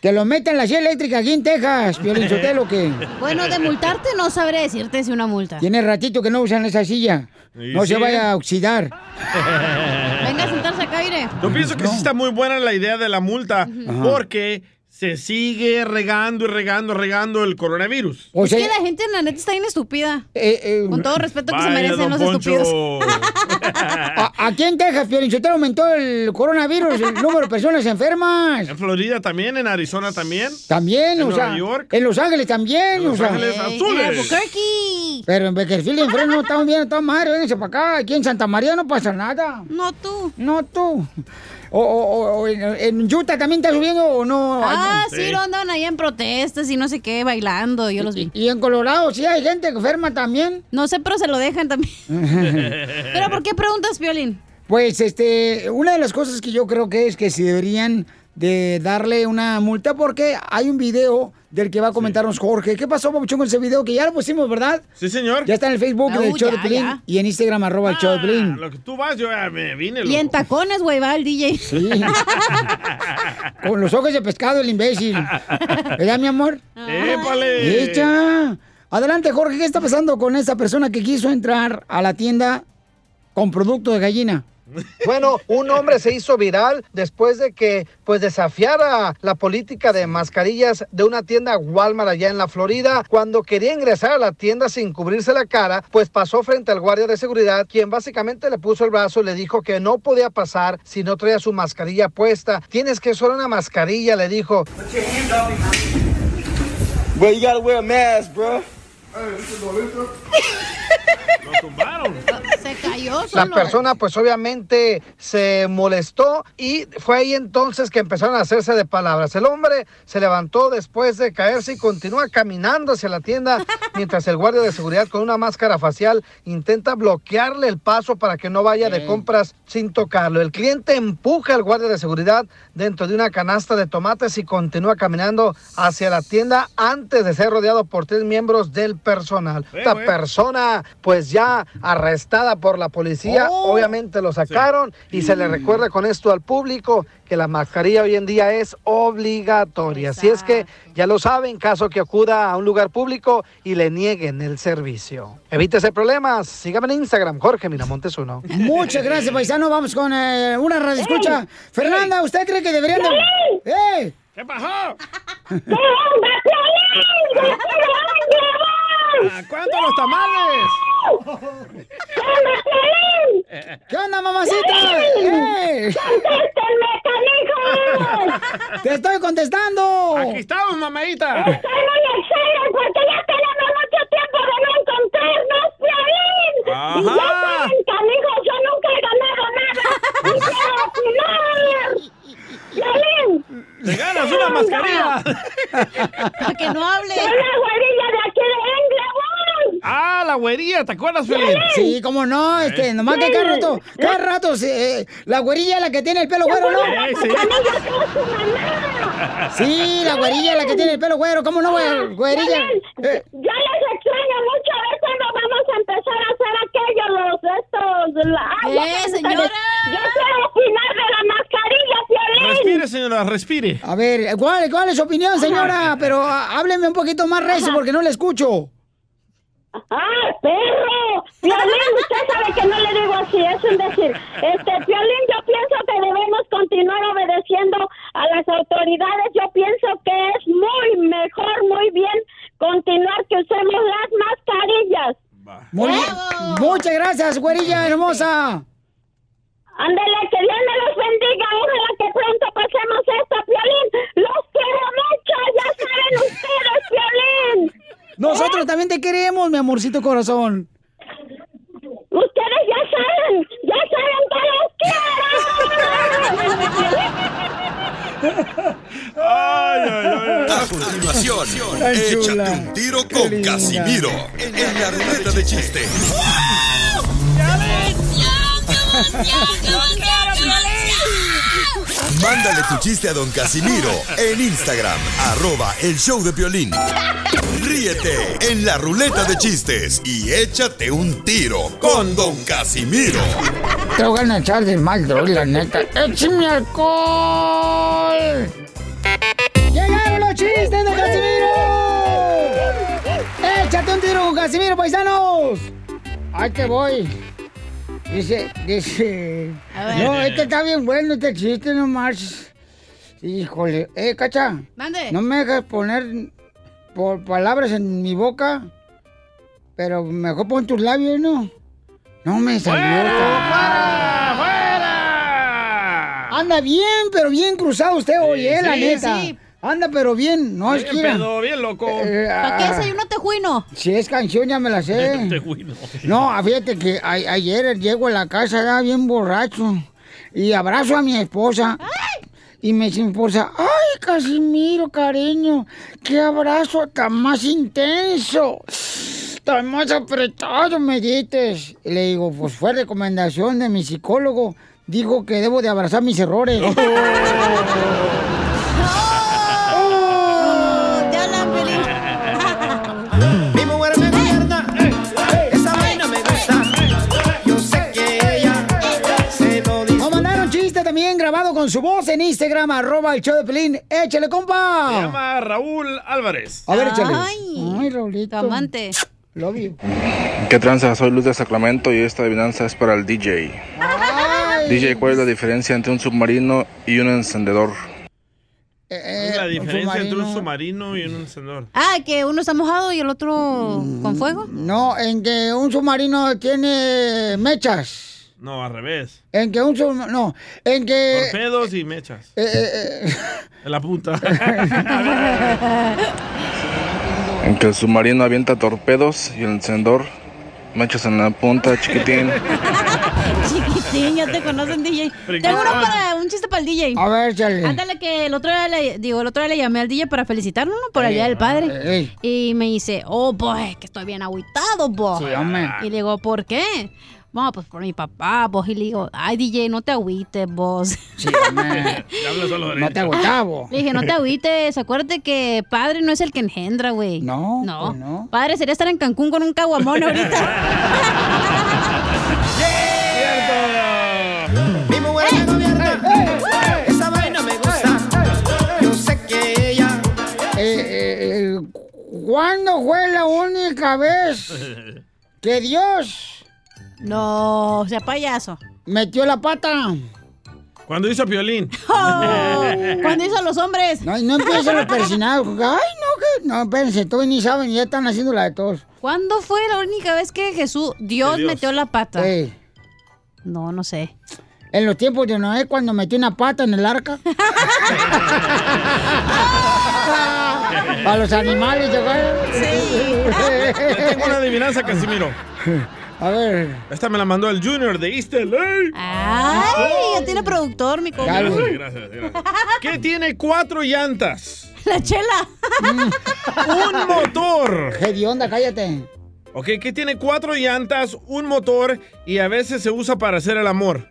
Speaker 1: Que lo metan en la silla eléctrica aquí en Texas, <laughs> Piolín Sotelo, que...
Speaker 3: Bueno, de multarte no sabré decirte si una multa.
Speaker 1: Tiene ratito que no usan esa silla. No se vaya a oxidar.
Speaker 3: Venga a sentarse acá, aire.
Speaker 2: Yo pienso que sí está muy buena la idea de la multa
Speaker 1: Ajá.
Speaker 2: porque se sigue regando y regando, regando el coronavirus.
Speaker 1: O
Speaker 3: es
Speaker 1: sea,
Speaker 3: que la gente, la neta, está bien estúpida.
Speaker 1: eh,
Speaker 3: Con todo respeto que se merecen los
Speaker 2: Poncho.
Speaker 3: estúpidos. <laughs>
Speaker 1: a- aquí en Texas, Piolín Sotelo, aumentó el coronavirus, el número de personas enfermas.
Speaker 2: En Florida también, en Arizona también.
Speaker 1: También,
Speaker 2: ¿En
Speaker 1: o sea,
Speaker 2: Nueva York?
Speaker 1: en Los Ángeles también,
Speaker 2: En
Speaker 1: o
Speaker 2: Los
Speaker 1: sea.
Speaker 2: Ángeles Azules.
Speaker 3: Albuquerque.
Speaker 1: Pero en Bakersfield y en Fresno estamos bien, estamos madre, vénganse para acá. Aquí en Santa María no pasa nada.
Speaker 3: No tú.
Speaker 1: No tú. O, o- o en, en Utah también está subiendo o no.
Speaker 3: Ah, sí, lo andaban ahí en protestas y no sé qué, bailando, yo los vi.
Speaker 1: ¿Y en Colorado sí hay gente enferma también?
Speaker 3: No sé, pero se lo dejan también. <laughs> <laughs> ¿Pero por qué preguntas, Violín?
Speaker 1: Pues, este, una de las cosas que yo creo que es que si deberían de darle una multa porque hay un video del que va a comentarnos Jorge. ¿Qué pasó, Papuchón, con ese video? Que ya lo pusimos, ¿verdad?
Speaker 2: Sí, señor.
Speaker 1: Ya está en el Facebook
Speaker 3: Ah,
Speaker 1: del
Speaker 3: uh,
Speaker 1: show de y en Instagram, arroba el show de Pelín.
Speaker 2: Lo que tú vas, yo ya me vine.
Speaker 3: Y en
Speaker 2: loco.
Speaker 3: tacones, güey, va el DJ.
Speaker 1: Sí. Con los ojos de pescado, el imbécil. ¿Verdad, mi amor?
Speaker 2: ¡Épale!
Speaker 1: ¡Echa! Adelante, Jorge, ¿qué está pasando con esa persona que quiso entrar a la tienda con producto de gallina?
Speaker 5: Bueno, un hombre se hizo viral después de que pues desafiara la política de mascarillas de una tienda Walmart allá en la Florida. Cuando quería ingresar a la tienda sin cubrirse la cara, pues pasó frente al guardia de seguridad, quien básicamente le puso el brazo y le dijo que no podía pasar si no traía su mascarilla puesta. Tienes que usar una mascarilla, le dijo.
Speaker 15: Bro, you gotta wear a mask, bro.
Speaker 3: Se <laughs> cayó
Speaker 5: La
Speaker 3: solo.
Speaker 5: persona pues obviamente se molestó y fue ahí entonces que empezaron a hacerse de palabras. El hombre se levantó después de caerse y continúa caminando hacia la tienda <laughs> mientras el guardia de seguridad con una máscara facial intenta bloquearle el paso para que no vaya de compras sin tocarlo. El cliente empuja al guardia de seguridad dentro de una canasta de tomates y continúa caminando hacia la tienda antes de ser rodeado por tres miembros del personal. Esta persona pues ya arrestada por la policía, obviamente lo sacaron y se le recuerda con esto al público que la mascarilla hoy en día es obligatoria. Así es que ya lo saben, caso que acuda a un lugar público y le nieguen el servicio. Evítese problemas. Sígame en Instagram, Jorge Miramontes uno.
Speaker 1: Muchas gracias, paisano. Vamos con eh, una radio escucha. Fernanda, ¿usted cree que deberían de... ¡Eh!
Speaker 2: ¿Qué pasó? ¿A cuánto los tamales?
Speaker 1: ¿Qué onda, mamacita? ¡Eh! ¡Te estoy contestando!
Speaker 2: Aquí estamos, mamadita.
Speaker 1: Estoy
Speaker 4: muy excited porque ya tenemos mucho tiempo de no encontrarnos, Piolín.
Speaker 2: Ajá.
Speaker 4: Y ya saben, canijos, yo nunca he ganado nada. Y quiero opinar. Piolín.
Speaker 2: ¡Te ganas una mascarilla!
Speaker 3: Para que no hable.
Speaker 4: Soy la güerilla de aquí de Englewood.
Speaker 2: ¡Ah, la güería! ¿Te acuerdas, Felín?
Speaker 1: Sí, cómo no, este, nomás que cada rato, cada rato, se- eh, la güerilla es la que tiene el pelo güero, ¿no?
Speaker 2: Sí, sí.
Speaker 1: Sí, la güerilla es la que tiene el pelo güero, ¿cómo no, güey- güerilla? Eh,
Speaker 4: Ya les extraño mucho a ver cuándo vamos a empezar a hacer aquello, los estos. La, Ay,
Speaker 3: ¡Eh, señora!
Speaker 4: Yo quiero opinar de la mascarilla, Piolín.
Speaker 2: Respire, señora, respire.
Speaker 1: A ver, ¿cuál, cuál es su opinión, señora? Pero ah, hábleme un poquito más recio porque no le escucho.
Speaker 4: ¡Ah, perro! Piolín, usted sabe que no le digo así, es un decir. Este, Piolín, yo pienso que debemos continuar obedeciendo a las autoridades. Yo pienso que es muy mejor, muy bien continuar que usemos las mascarillas.
Speaker 1: Muy bien. Muchas gracias, güerilla hermosa.
Speaker 4: Ándale, que Dios me los bendiga. Ojalá que pronto pasemos esto, Piolín. Los quiero mucho, ya saben ustedes, Piolín.
Speaker 1: Nosotros también te queremos, mi amorcito corazón.
Speaker 4: Ustedes ya saben, ya saben que los quiero.
Speaker 2: Ay, ay, ay.
Speaker 7: A continuación, échate un tiro
Speaker 1: Qué
Speaker 7: con
Speaker 1: linda.
Speaker 7: Casimiro en la ruleta de chiste. Mándale tu chiste a don Casimiro en Instagram, arroba el show de violín. Ríete en la ruleta de chistes y échate un tiro con don Casimiro.
Speaker 1: Te voy a echar de mal, droga, la neta. ¡Échame alcohol! ¡Llegaron los chistes de Casimiro! ¡Échate un tiro con Casimiro, paisanos! ¡Ahí te voy! Dice, dice...
Speaker 3: A ver.
Speaker 1: No, este está bien bueno, este chiste nomás. Híjole. Eh, Cacha.
Speaker 3: Mande.
Speaker 1: No me dejas poner por palabras en mi boca, pero mejor pon tus labios, ¿no? No me salió.
Speaker 2: ¡Fuera! ¡Fuera!
Speaker 1: Anda bien, pero bien cruzado usted hoy, ¿eh? La neta.
Speaker 3: sí.
Speaker 1: Anda, pero bien. No es
Speaker 2: Bien
Speaker 1: que.
Speaker 2: pedo, bien loco.
Speaker 1: eh,
Speaker 3: ¿Para qué
Speaker 1: ah,
Speaker 3: desayuno tejuino?
Speaker 1: Si es canción, ya me la sé.
Speaker 2: Tejuino.
Speaker 1: No, fíjate que a- ayer llego a la casa, ya bien borracho. y abrazo a mi esposa. Y me dice mi ay, Casimiro, cariño, qué abrazo tan más intenso, tan más apretado me dices. Le digo, pues fue recomendación de mi psicólogo, dijo que debo de abrazar mis errores. <laughs> también grabado con su voz en Instagram, arroba el show de Pelín. Échale,
Speaker 2: Se
Speaker 1: compa.
Speaker 2: llama Raúl Álvarez.
Speaker 1: A ver, échale.
Speaker 3: Ay,
Speaker 1: Ay, Raulito.
Speaker 3: amante.
Speaker 1: Love you.
Speaker 16: ¿Qué tranza? Soy Luz de Sacramento y esta adivinanza es para el DJ. DJ, ¿cuál es la diferencia entre un submarino y un encendedor?
Speaker 2: ¿Cuál es la diferencia entre un submarino y un encendedor?
Speaker 3: Ah, que uno está mojado y el otro con fuego.
Speaker 1: No, en que un submarino tiene mechas.
Speaker 2: No, al revés.
Speaker 1: En que un submarino. No, en que.
Speaker 2: Torpedos y mechas.
Speaker 1: eh, eh, eh, <laughs>
Speaker 2: En la punta. <laughs>
Speaker 16: En que el submarino avienta torpedos y el encendedor mechas en la punta, chiquitín. <laughs>
Speaker 3: Chiquitín, ya te conocen, DJ. Tengo uno para un chiste para el DJ.
Speaker 1: A ver, échale.
Speaker 3: Ándale que el otro día le, digo, el otro día le llamé al DJ para felicitarlo, ¿no? Por el día del padre. Y me dice, oh, boy, que estoy bien agüitado, boy.
Speaker 1: Sí, hombre.
Speaker 3: Y le digo, ¿por qué? Bueno, pues por mi papá, vos. Y le digo, ay, DJ, no te agüites, vos.
Speaker 1: Sí, <laughs>
Speaker 2: solo de
Speaker 1: No te agüitas, vos.
Speaker 3: Le dije, no te agüites, acuérdate que padre no es el que engendra, güey.
Speaker 1: No,
Speaker 3: No.
Speaker 1: pues no.
Speaker 3: Padre sería estar en Cancún con un caguamón ahorita. <laughs>
Speaker 17: Mi mujer me gobierna, esa vaina me gusta. Yo sé que ella
Speaker 1: ¿Cuándo fue la única vez que Dios
Speaker 3: no, sea payaso.
Speaker 1: metió la pata?
Speaker 2: Cuando hizo Piolín. <laughs>
Speaker 3: Oh, cuando hizo a los hombres.
Speaker 1: No, y no empiecen los persinados. Ay, no, que. No, espérense, todos ni saben, ya están haciendo la de todos.
Speaker 3: ¿Cuándo fue la única vez que Jesús, Dios,
Speaker 1: Dios.
Speaker 3: metió la pata?
Speaker 1: Sí.
Speaker 3: No, no sé.
Speaker 1: En los tiempos de Noé, cuando metió una pata en el arca. <laughs> Para los animales, ¿te acuerdas?
Speaker 2: Tengo una adivinanza, Casimiro. <laughs>
Speaker 1: A ver.
Speaker 2: Esta me la mandó el Junior de East LA.
Speaker 3: Ay, ya tiene productor, mi compa.
Speaker 2: Gracias, gracias, gracias. <laughs> ¿Qué tiene cuatro llantas?
Speaker 3: La chela.
Speaker 2: Un motor.
Speaker 1: ¿Qué onda? Cállate.
Speaker 2: Ok, ¿qué tiene cuatro llantas, un motor y a veces se usa para hacer el amor?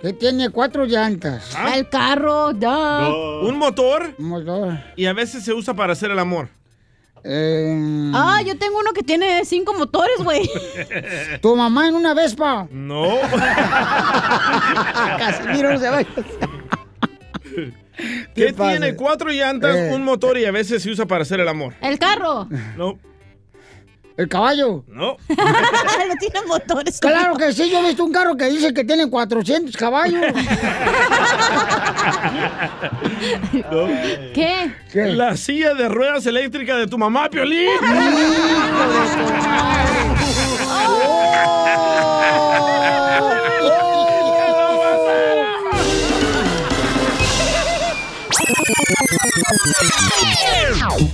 Speaker 1: Que tiene cuatro llantas.
Speaker 3: El carro, da.
Speaker 2: Un motor
Speaker 1: Motor.
Speaker 2: y a veces se usa para hacer el amor.
Speaker 1: Eh,
Speaker 3: Ah, yo tengo uno que tiene cinco motores, güey. <laughs>
Speaker 1: Tu mamá en una Vespa.
Speaker 2: No. <laughs>
Speaker 1: Casimiro no se vaya.
Speaker 2: ¿Qué
Speaker 1: pasa?
Speaker 2: tiene cuatro llantas,
Speaker 1: Eh.
Speaker 2: un motor y a veces se usa para hacer el amor?
Speaker 3: El carro.
Speaker 2: No,
Speaker 1: El caballo.
Speaker 2: no. <laughs>
Speaker 3: no tiene motores.
Speaker 1: Claro que sí, yo he visto un carro que dice que tiene 400 caballos. <laughs>
Speaker 3: ¿Qué?
Speaker 2: La silla de ruedas eléctrica de tu mamá, Piolín. <laughs>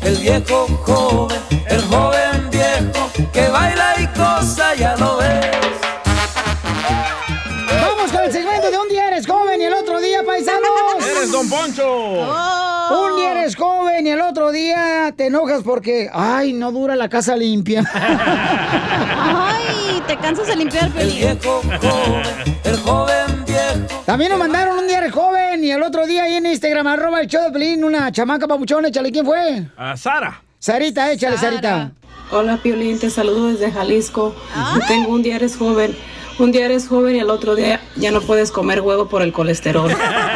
Speaker 17: El viejo joven, el joven
Speaker 2: Poncho.
Speaker 3: Oh.
Speaker 1: Un día eres joven y el otro día te enojas porque, ay, no dura la casa limpia.
Speaker 3: Ay, te cansas de limpiar,
Speaker 17: El
Speaker 3: Piolín.
Speaker 17: viejo joven, el joven viejo.
Speaker 1: También nos mandaron un día eres joven y el otro día ahí en Instagram, arroba el show de Pelín, una chamaca papuchón, échale, ¿quién fue?
Speaker 2: A Sara.
Speaker 1: Sarita, échale, Sarita.
Speaker 18: Hola Piolín, te saludo desde Jalisco. Tengo un día eres joven. Un día eres joven y el otro día ya no puedes comer huevo por el colesterol. <laughs>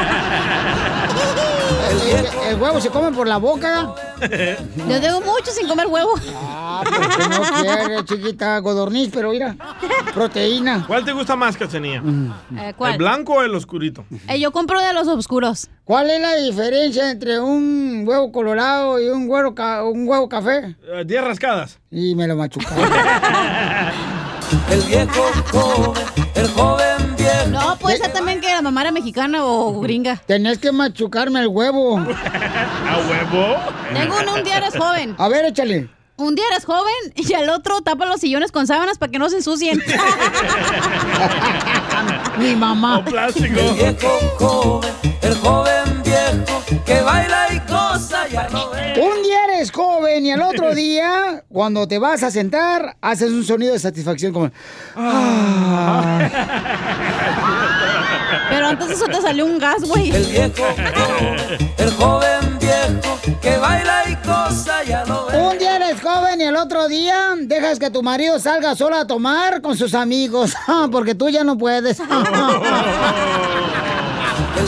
Speaker 1: El, el- el huevo se come por la boca.
Speaker 3: Yo tengo mucho sin comer huevo.
Speaker 1: Ah, porque no quiere, chiquita, godorniz, pero mira, proteína.
Speaker 2: ¿Cuál te gusta más, Cachanilla?
Speaker 3: Eh, ¿Cuál?
Speaker 2: ¿El blanco o el oscurito?
Speaker 3: Eh, yo compro de los oscuros.
Speaker 1: ¿Cuál es la diferencia entre un huevo colorado y un huevo, ca- un huevo café?
Speaker 2: Eh, Diez rascadas.
Speaker 1: Y me lo machucaron. <laughs>
Speaker 17: El viejo joven, el joven
Speaker 3: No, puede ser también que la mamá era mexicana o gringa.
Speaker 1: Tenés que machucarme el huevo. <laughs>
Speaker 2: ¿A huevo?
Speaker 3: Tengo uno, un día eres joven.
Speaker 1: A ver, échale.
Speaker 3: Un día eres joven y al otro tapa los sillones con sábanas para que no se ensucien. <laughs>
Speaker 1: Mi mamá.
Speaker 2: O plástico.
Speaker 17: El viejo joven, el joven viejo que baila y cosa ya no ve.
Speaker 1: Un día eres joven y al otro <laughs> día, cuando te vas a sentar, haces un sonido de satisfacción como... "Ah".
Speaker 3: Pero antes de eso te salió un gas, güey.
Speaker 17: El viejo <laughs> joven, el joven viejo que baila y cosa ya no ve.
Speaker 1: Un día eres joven y el otro día dejas que tu marido salga solo a tomar con sus amigos, <laughs> porque tú ya no puedes.
Speaker 17: El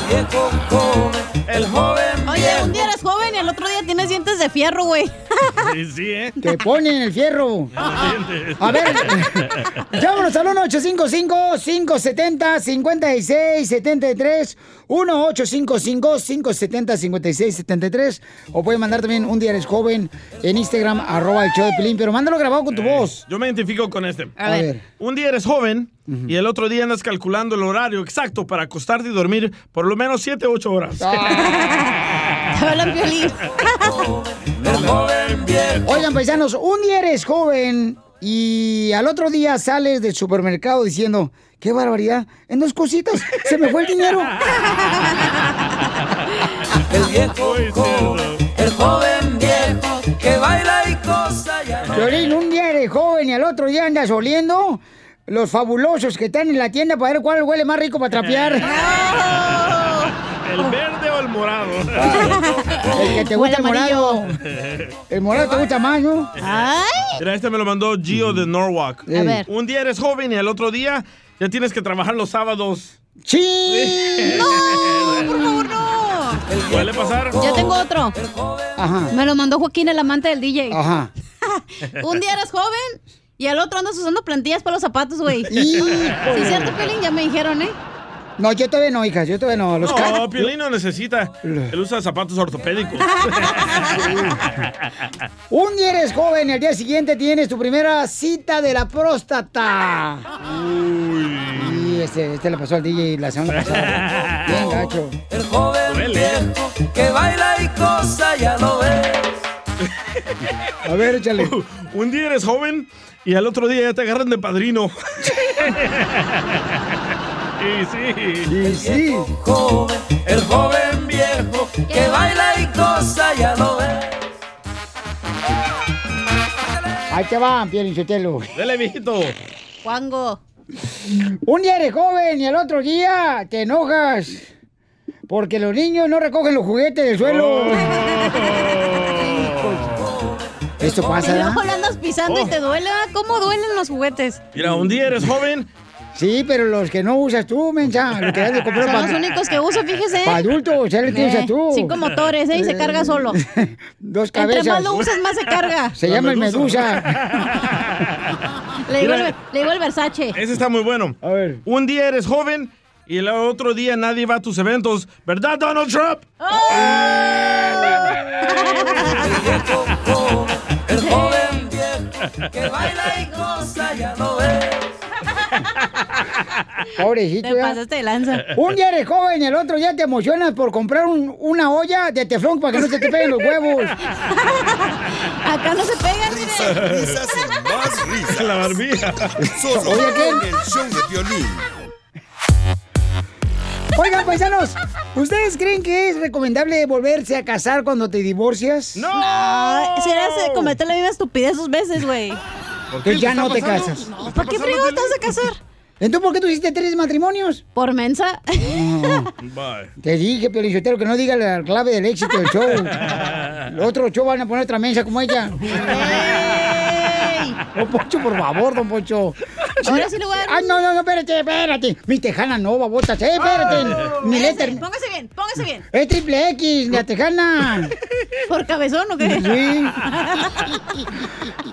Speaker 17: viejo joven, el joven
Speaker 3: Oye, un día eres joven y el otro día tienes dientes de fierro, güey.
Speaker 2: Sí, sí, ¿eh?
Speaker 1: Te ponen el fierro. A ver, <laughs> llámanos al 1-855-570-5673. 1-855-570-5673. O pueden mandar también un día eres joven en Instagram, arroba el show de Pelín. Pero mándalo grabado con tu voz.
Speaker 2: Yo me identifico con este.
Speaker 1: A ver.
Speaker 2: Un día eres joven y el otro día andas calculando el horario exacto para acostarte y dormir por lo menos 7 u 8 horas.
Speaker 1: Ah. <laughs>
Speaker 3: Hablan <laughs> violín.
Speaker 17: El joven viejo.
Speaker 1: Oigan, paisanos, un día eres joven y al otro día sales del supermercado diciendo, qué barbaridad, en dos cositas se me fue el dinero. <laughs>
Speaker 17: El viejo joven, el joven viejo que baila y cosa ya.
Speaker 1: Violín, un día eres joven y al otro día andas oliendo los fabulosos que están en la tienda para ver cuál huele más rico para trapear. <laughs>
Speaker 2: ¿El verde morado?
Speaker 1: El que te gusta el morado. El morado te gusta más, ¿no?
Speaker 2: Mira, este me lo mandó Gio de Norwalk.
Speaker 1: A ver.
Speaker 2: Un día eres joven y al otro día ya tienes que trabajar los sábados.
Speaker 1: ¡Sí!
Speaker 3: ¡No! ¡Por favor, no!
Speaker 2: ¿Suele pasar?
Speaker 3: Yo tengo otro.
Speaker 1: Ajá.
Speaker 3: Me lo mandó Joaquín, el amante del DJ.
Speaker 1: Ajá. <laughs>
Speaker 3: Un día eres joven y al otro andas usando plantillas para los zapatos, güey. Sí, cierto, Pelín, ya me dijeron, ¿eh?
Speaker 1: No, yo todavía no, hija, yo todavía no. Los
Speaker 2: No, Piolín no necesita. Él usa zapatos ortopédicos. <laughs>
Speaker 1: Un día eres joven y al día siguiente tienes tu primera cita de la próstata. Y este, este le pasó al DJ la semana pasada. Bien <laughs> gacho.
Speaker 17: El joven viejo que baila y cosa ya no ves.
Speaker 1: A ver, échale.
Speaker 2: Un día eres joven y al otro día ya te agarran de padrino. <laughs> y sí.
Speaker 1: Y sí.
Speaker 17: Joven, el joven viejo que baila y cosa ya no ves.
Speaker 1: Ahí te va, Pielín Sotelo.
Speaker 2: Dale, viejito.
Speaker 3: Juango.
Speaker 1: Un día eres joven y al otro día te enojas. Porque los niños no recogen los juguetes del suelo. Esto pasa,
Speaker 3: Y luego lo andas pisando
Speaker 2: Oh.
Speaker 3: y te duele. ah, ¿Cómo duelen los juguetes?
Speaker 2: Mira, un día eres joven.
Speaker 1: Sí, pero los que no usas tú, mensa. Los que has de comprar
Speaker 3: Son
Speaker 1: para
Speaker 3: los únicos que uso, fíjese.
Speaker 1: Para adultos, tienes
Speaker 3: Eh,
Speaker 1: a tú.
Speaker 3: Cinco motores, ¿eh? Y se carga solo. <laughs>
Speaker 1: Dos
Speaker 3: Entre
Speaker 1: cabezas.
Speaker 3: más lo usas, más se carga. <laughs>
Speaker 1: Se
Speaker 2: La
Speaker 1: llama el
Speaker 2: medusa. <laughs>
Speaker 3: Le digo, el, le digo el Versace.
Speaker 2: Ese está muy bueno.
Speaker 1: A ver.
Speaker 2: Un día eres joven y el otro día nadie va a tus eventos. ¿Verdad, Donald Trump?
Speaker 17: El joven viejo que baila y cosa ya no ves.
Speaker 1: Pobrecito.
Speaker 3: Te
Speaker 1: ya.
Speaker 3: pasaste de lanza.
Speaker 1: Un día eres joven y el otro día te emocionas por comprar un- una olla de teflón para que no se te peguen los huevos. <laughs>
Speaker 3: Acá no se pegan,
Speaker 7: Risas, risas y más risas.
Speaker 2: La barbilla.
Speaker 7: Solo
Speaker 1: Oye, ¿qué?
Speaker 7: en el show de violín.
Speaker 1: Oigan, paisanos, ¿ustedes creen que es recomendable volverse a casar cuando te divorcias?
Speaker 2: ¡No!
Speaker 3: Ah, Será se cometer la misma estupidez dos veces, güey.
Speaker 2: ¿Por
Speaker 1: Que
Speaker 2: qué?
Speaker 1: ya
Speaker 2: ¿Qué
Speaker 1: no te casas.
Speaker 2: ¿Qué está
Speaker 3: ¿Por qué frío te vas a casar?
Speaker 1: Entonces, ¿por qué tú hiciste tres matrimonios?
Speaker 3: Por mensa. <laughs>
Speaker 2: Bye.
Speaker 1: Te dije, Pelichotero, que no diga la clave del éxito del show. <laughs> Los otros show van a poner otra mensa como ella. Don Poncho, por favor, don Poncho.
Speaker 3: Ahora sí le voy a dar
Speaker 1: Ay, no, no, no, espérate, espérate. Mi tejana no, babotas. Eh, espérate. Mi
Speaker 3: Póngase,
Speaker 1: letter.
Speaker 3: póngase bien, póngase bien.
Speaker 1: Es triple X, la tejana. <laughs>
Speaker 3: ¿Por cabezón o qué?
Speaker 1: Sí.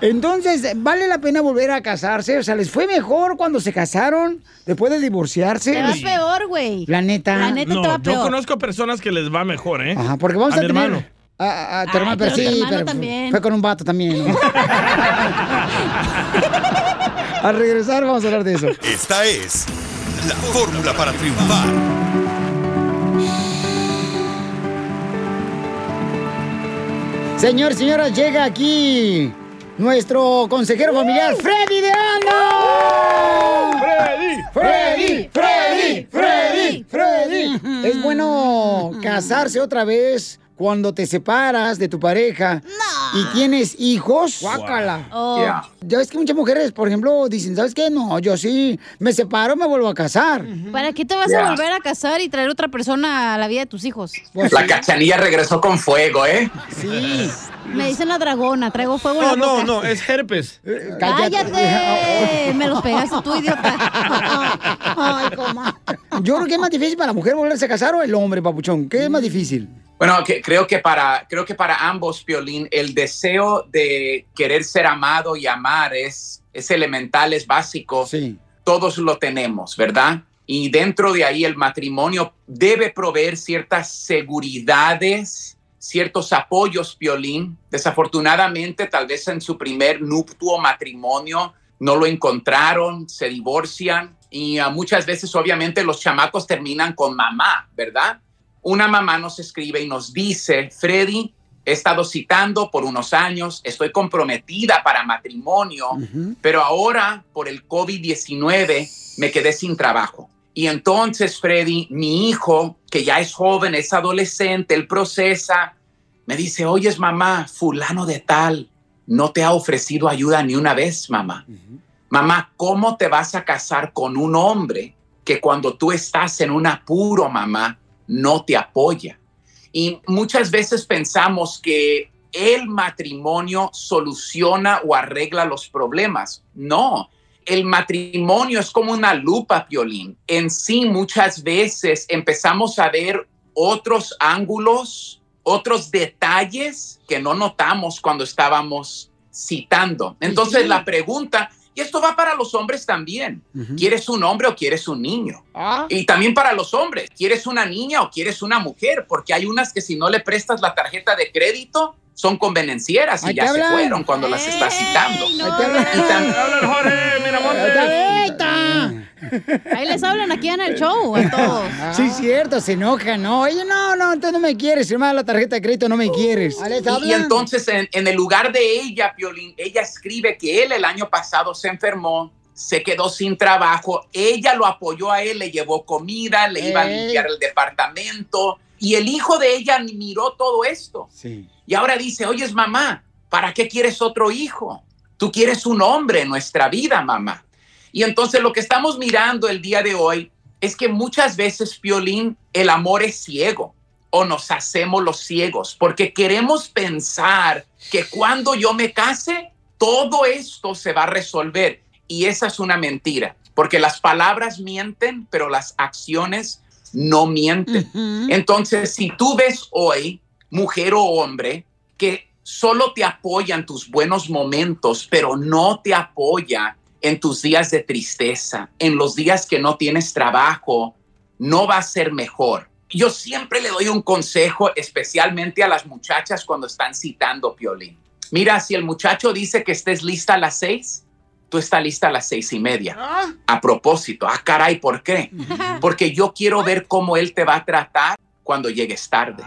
Speaker 1: <laughs> Entonces, ¿vale la pena volver a casarse? O sea, ¿les fue mejor cuando se casaron después de divorciarse?
Speaker 3: Te va peor, güey.
Speaker 1: La neta.
Speaker 3: La neta te va
Speaker 2: No, yo
Speaker 3: peor.
Speaker 2: conozco personas que les va mejor, ¿eh?
Speaker 1: Ajá, porque vamos a,
Speaker 2: mi
Speaker 1: tener...
Speaker 2: hermano.
Speaker 1: A, a- a tu
Speaker 3: Ay,
Speaker 1: hermano, pero
Speaker 3: pero
Speaker 1: sí,
Speaker 3: hermano
Speaker 1: pero
Speaker 3: también.
Speaker 1: fue con un vato también. ¿no? <laughs> Al regresar vamos a hablar de eso.
Speaker 7: Esta es la fórmula para triunfar.
Speaker 1: Señor, señora, llega aquí nuestro consejero familiar, Freddy de Anda.
Speaker 2: ¡Freddy!
Speaker 1: Freddy, Freddy, Freddy, Freddy. Es bueno casarse otra vez cuando te separas de tu pareja y tienes hijos. Guácala.
Speaker 3: Oh.
Speaker 1: Yeah. Ya ves que muchas mujeres, por ejemplo, dicen, ¿sabes qué? No, yo sí me separo, me vuelvo a casar.
Speaker 3: ¿Para qué te vas a volver a casar y traer otra persona a la vida de tus hijos?
Speaker 19: La cachanilla regresó con fuego, ¿eh?
Speaker 1: Sí.
Speaker 3: Me dicen la dragona, traigo fuego en
Speaker 2: No,
Speaker 3: la
Speaker 2: no,
Speaker 3: boca.
Speaker 2: no, es herpes.
Speaker 3: ¡Cállate! Me los pegaste tú, idiota. <laughs>
Speaker 1: Ay, coma. Yo creo que es más difícil para la mujer volverse a casar o el hombre, papuchón. ¿Qué es más difícil?
Speaker 19: Bueno, que- creo, que para, creo que para ambos, Piolín, el deseo de querer ser amado y amar es, es elemental, es básico. Todos lo tenemos, ¿verdad? Y dentro de ahí el matrimonio debe proveer ciertas seguridades, ciertos apoyos, Piolín. Desafortunadamente, tal vez en su primer nuptuo matrimonio no lo encontraron, se divorcian y muchas veces obviamente los chamacos terminan con mamá, ¿verdad? Una mamá nos escribe y nos dice, Freddy, he estado citando por unos años, estoy comprometida para matrimonio, pero ahora por el COVID-19 me quedé sin trabajo. Y entonces, Freddy, mi hijo, que ya es joven, es adolescente, él procesa, me dice, oyes mamá, fulano de tal, no te ha ofrecido ayuda ni una vez, mamá. Mamá, ¿cómo te vas a casar con un hombre que cuando tú estás en un apuro, mamá, no te apoya? Y muchas veces pensamos que el matrimonio soluciona o arregla los problemas. No, el matrimonio es como una lupa, Piolín. En sí, muchas veces empezamos a ver otros ángulos, otros detalles que no notamos cuando estábamos citando. Entonces, la pregunta, y esto va para los hombres también, ¿quieres un hombre o quieres un niño? Y también para los hombres, ¿quieres una niña o quieres una mujer? Porque hay unas que si no le prestas la tarjeta de crédito, son convenencieras y ya se
Speaker 1: hablan.
Speaker 19: fueron cuando las estás citando.
Speaker 1: Ahí te hablan.
Speaker 3: Ahí les hablan aquí en el show a <laughs> todos.
Speaker 1: Sí, cierto, se enojan. No, oye, no, no, tú no me quieres. Si me das la tarjeta de crédito, no me quieres.
Speaker 19: Y, y entonces, en, en el lugar de ella, Piolín, ella escribe que él el año pasado se enfermó, se quedó sin trabajo, ella lo apoyó a él, le llevó comida, le iba a limpiar el departamento, y el hijo de ella ni miró todo esto.
Speaker 1: Sí.
Speaker 19: Y ahora dice, oyes mamá, ¿para qué quieres otro hijo? Tú quieres un hombre en nuestra vida, mamá. Y entonces lo que estamos mirando el día de hoy es que muchas veces, Piolín, el amor es ciego o nos hacemos los ciegos porque queremos pensar que cuando yo me case, todo esto se va a resolver. Y esa es una mentira, porque las palabras mienten, pero las acciones no mienten. Entonces, si tú ves hoy, mujer o hombre, que solo te apoya en tus buenos momentos, pero no te apoya en tus días de tristeza, en los días que no tienes trabajo, no va a ser mejor. Yo siempre le doy un consejo, especialmente a las muchachas cuando están citando Piolín. Mira, si el muchacho dice que estés lista a las seis, tú estás lista a las seis y media. A propósito, ah, caray, ¿por qué? Porque yo quiero ver cómo él te va a tratar cuando llegues tarde.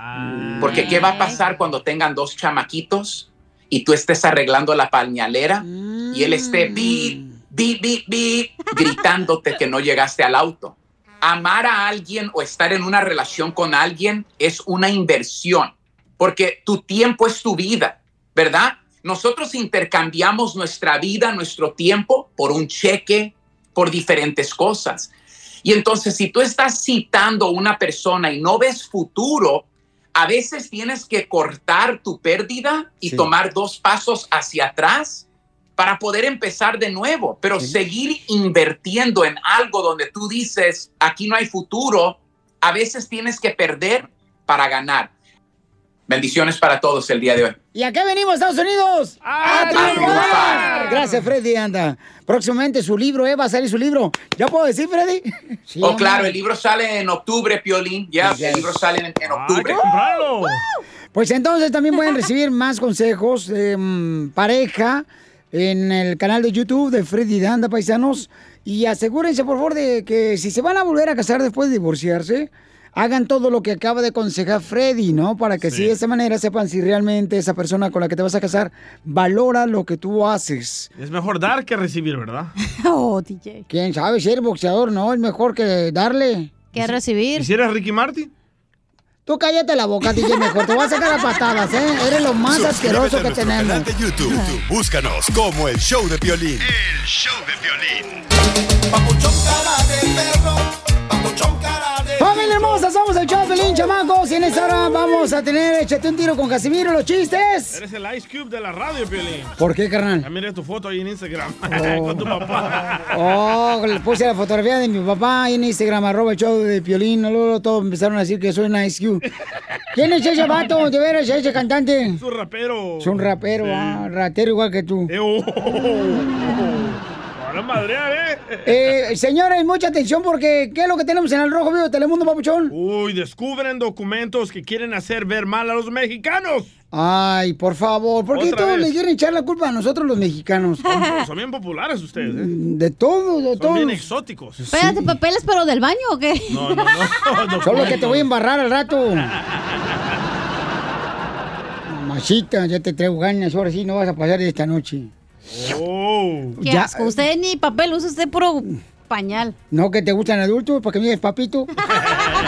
Speaker 19: Porque ¿qué va a pasar cuando tengan dos chamaquitos y tú estés arreglando la pañalera y él esté bip, bip, bip, bip, gritándote que no llegaste al auto? Amar a alguien o estar en una relación con alguien es una inversión, porque tu tiempo es tu vida, ¿verdad? Nosotros intercambiamos nuestra vida, nuestro tiempo por un cheque, por diferentes cosas. Y entonces, si tú estás citando a una persona y no ves futuro, a veces tienes que cortar tu pérdida y tomar dos pasos hacia atrás para poder empezar de nuevo, pero seguir invirtiendo en algo donde tú dices, aquí no hay futuro, a veces tienes que perder para ganar. Bendiciones para todos el día de hoy.
Speaker 1: ¿Y a qué venimos, Estados Unidos? ¡A, triunfar! Gracias, Freddy, anda. Próximamente su libro, ¿eh? Va a salir su libro. ¿Ya puedo decir, Freddy? Sí, <laughs>
Speaker 19: oh,
Speaker 1: hombre.
Speaker 19: claro, el libro sale en octubre, Piolín. Ya,
Speaker 1: Yes.
Speaker 19: el libro sale en, en octubre.
Speaker 1: Pues entonces también pueden recibir más consejos mm, pareja en el canal de YouTube de Freddy Danda, paisanos. Y asegúrense, por favor, de que si se van a volver a casar después de divorciarse, hagan todo lo que acaba de aconsejar Freddy, ¿no? Para que así de esa manera sepan si realmente esa persona con la que te vas a casar valora lo que tú haces.
Speaker 2: Es mejor dar que recibir, ¿verdad? <laughs>
Speaker 3: oh, DJ.
Speaker 1: ¿Quién sabe? Ser boxeador, ¿no? Es mejor que darle.
Speaker 3: ¿Qué recibir?
Speaker 2: ¿Quisieras Ricky Martin?
Speaker 1: Tú cállate la boca, DJ, mejor. Te voy a sacar a patadas, ¿eh? Eres lo más asqueroso que tenemos.
Speaker 7: canal de YouTube. <laughs> Búscanos como El Show de Violín.
Speaker 17: El show de violín.
Speaker 1: ¡Familia hermosa! Somos el show de Pelín, chamacos. Y en esta hora vamos a tener Échate un tiro con Casimiro, los chistes.
Speaker 2: Eres el Ice Cube de la radio, Piolín.
Speaker 1: ¿Por qué, carnal?
Speaker 2: Ya miré tu foto ahí en Instagram
Speaker 1: Oh. <laughs>
Speaker 2: con tu papá.
Speaker 1: Oh, le puse la fotografía de mi papá ahí en Instagram, arroba el show de Piolín. Luego todos empezaron a decir que soy una Ice Cube. ¿Quién es ese vato? De veras, ese cantante.
Speaker 2: Es un rapero.
Speaker 1: Es un rapero, ah, ratero igual que tú.
Speaker 2: Eh, oh. Para madrear, ¿eh? <laughs>
Speaker 1: Eh, señores, mucha atención porque ¿qué es lo que tenemos en el Rojo Vivo de Telemundo, papuchón?
Speaker 2: Uy, descubren documentos que quieren hacer ver mal a los mexicanos.
Speaker 1: Ay, por favor, ¿por qué todos
Speaker 2: vez.
Speaker 1: le quieren echar la culpa a nosotros los mexicanos?
Speaker 2: Son, son bien populares ustedes, ¿eh?
Speaker 1: De todo, de
Speaker 2: Son
Speaker 1: todo.
Speaker 2: bien exóticos.
Speaker 3: Espérate, papeles, pero del baño o qué?
Speaker 2: No, no, no. no
Speaker 1: Solo que te voy a embarrar al rato. <laughs> Mamacita, ya te traigo ganas, ahora sí no vas a pasar de esta noche.
Speaker 2: Oh.
Speaker 3: Qué
Speaker 1: Ya,
Speaker 3: asco. Usted ni papel, usa usted puro pañal.
Speaker 1: No que te gustan adultos, para que mires papito. <laughs>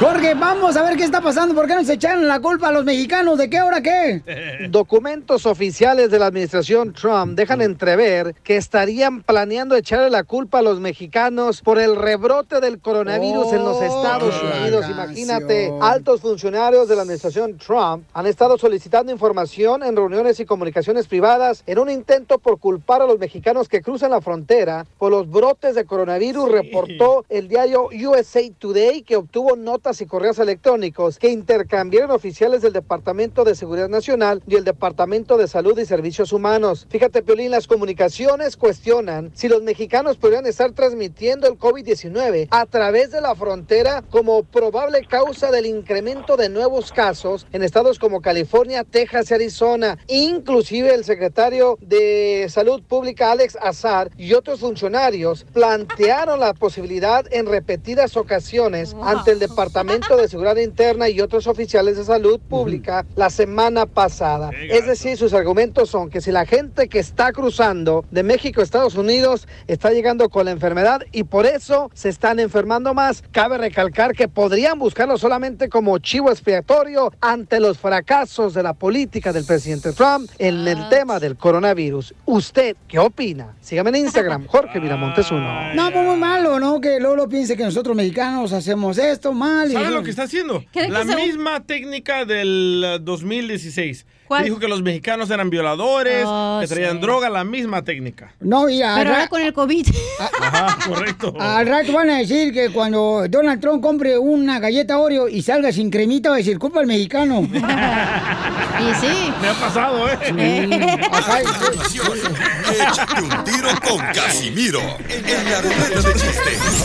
Speaker 1: Jorge, vamos a ver qué está pasando. ¿Por qué nos echaron la culpa a los mexicanos? ¿De qué hora qué? <laughs>
Speaker 5: Documentos oficiales de la administración Trump dejan entrever que estarían planeando echarle la culpa a los mexicanos por el rebrote del coronavirus en los Estados
Speaker 17: ay,
Speaker 5: Unidos.
Speaker 17: canción.
Speaker 5: Imagínate, altos funcionarios de la administración Trump han estado solicitando información en reuniones y comunicaciones privadas en un intento por culpar a los mexicanos que cruzan la frontera por los brotes de coronavirus, reportó el diario USA Today que obtuvo notas y correos electrónicos que intercambiaron oficiales del Departamento de Seguridad Nacional y el Departamento de Salud y Servicios Humanos. Fíjate, Piolín, las comunicaciones cuestionan si los mexicanos podrían estar transmitiendo el COVID-19 a través de la frontera como probable causa del incremento de nuevos casos en estados como California, Texas y Arizona. Inclusive el secretario de Salud Pública, Alex Azar, y otros funcionarios plantearon la posibilidad en repetidas ocasiones ante el Departamento de Seguridad Interna y otros oficiales de salud pública la semana pasada. Es decir, sus argumentos son que si la gente que está cruzando de México a Estados Unidos está llegando con la enfermedad y por eso se están enfermando más, cabe recalcar que podrían buscarlo solamente como chivo expiatorio ante los fracasos de la política del presidente Trump en el tema del coronavirus. ¿Usted qué opina? Sígame en Instagram, Jorge Miramontes uno.
Speaker 1: No, pues muy malo, ¿no? Que luego lo piense que nosotros mexicanos hacemos esto mal. Y-
Speaker 2: ¿Saben lo que está haciendo?
Speaker 1: ¿Cree que
Speaker 2: La
Speaker 1: se-
Speaker 2: misma técnica del eh, 2016.
Speaker 3: ¿Cuál?
Speaker 2: Que dijo que los mexicanos eran violadores,
Speaker 3: Oh,
Speaker 2: que traían
Speaker 3: sí.
Speaker 2: droga, la misma técnica.
Speaker 1: No, y al
Speaker 3: Pero
Speaker 1: ra-
Speaker 3: ahora con el COVID. <laughs>
Speaker 2: Ajá, correcto.
Speaker 1: al rato van a decir que cuando Donald Trump compre una galleta Oreo y salga sin cremita, va a decir, culpa al mexicano. <laughs>
Speaker 3: y sí.
Speaker 2: Me ha pasado, ¿eh? <laughs>
Speaker 1: Ajá,
Speaker 7: Échate un tiro con Casimiro en la ruleta de chistes.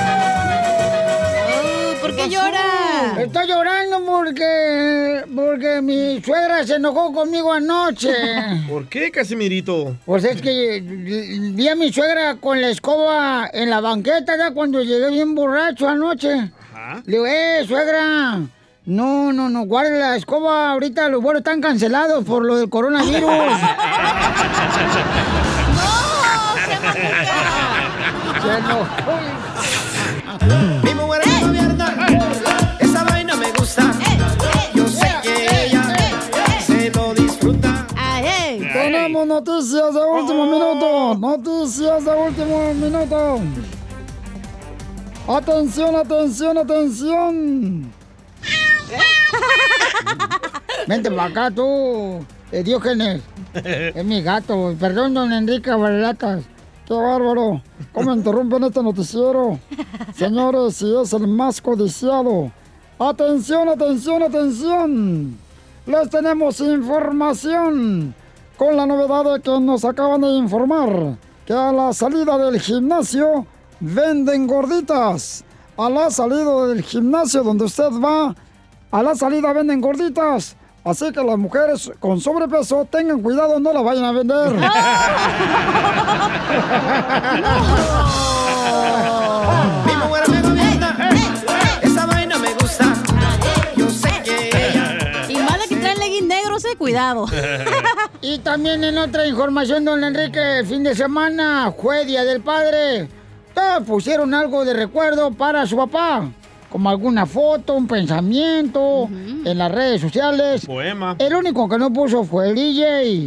Speaker 3: Llora?
Speaker 1: Estoy llorando porque, porque mi suegra se enojó conmigo anoche. <laughs>
Speaker 2: ¿Por qué, Casimirito?
Speaker 1: Pues es que vi a mi suegra con la escoba en la banqueta ya cuando llegué bien borracho anoche. Le digo, eh, suegra, no, no, no, guarde la escoba, ahorita los vuelos están cancelados por lo del coronavirus. <laughs> <laughs> Se enojó. Tenemos noticias de último minuto. Noticias de último minuto. Atención, atención, atención. <laughs> Vente para acá tú, Diógenes. <laughs> Es mi gato. Perdón, don Enrique Barlatas. Qué bárbaro. ¿Cómo interrumpen este noticiero? Señores, si es el más codiciado. Atención, atención, atención. Les tenemos información. Con la novedad de que nos acaban de informar que a la salida del gimnasio venden gorditas. A la salida del gimnasio donde usted va, a la salida venden gorditas. Así que las mujeres con sobrepeso tengan cuidado, no la vayan a vender. <laughs> <laughs>
Speaker 3: cuidado. <laughs>
Speaker 1: Y también en otra información, don Enrique, el fin de semana fue Día del Padre. Todos pusieron algo de recuerdo para su papá, como alguna foto, un pensamiento en las redes sociales.
Speaker 2: Poema.
Speaker 1: El único que no puso fue el DJ.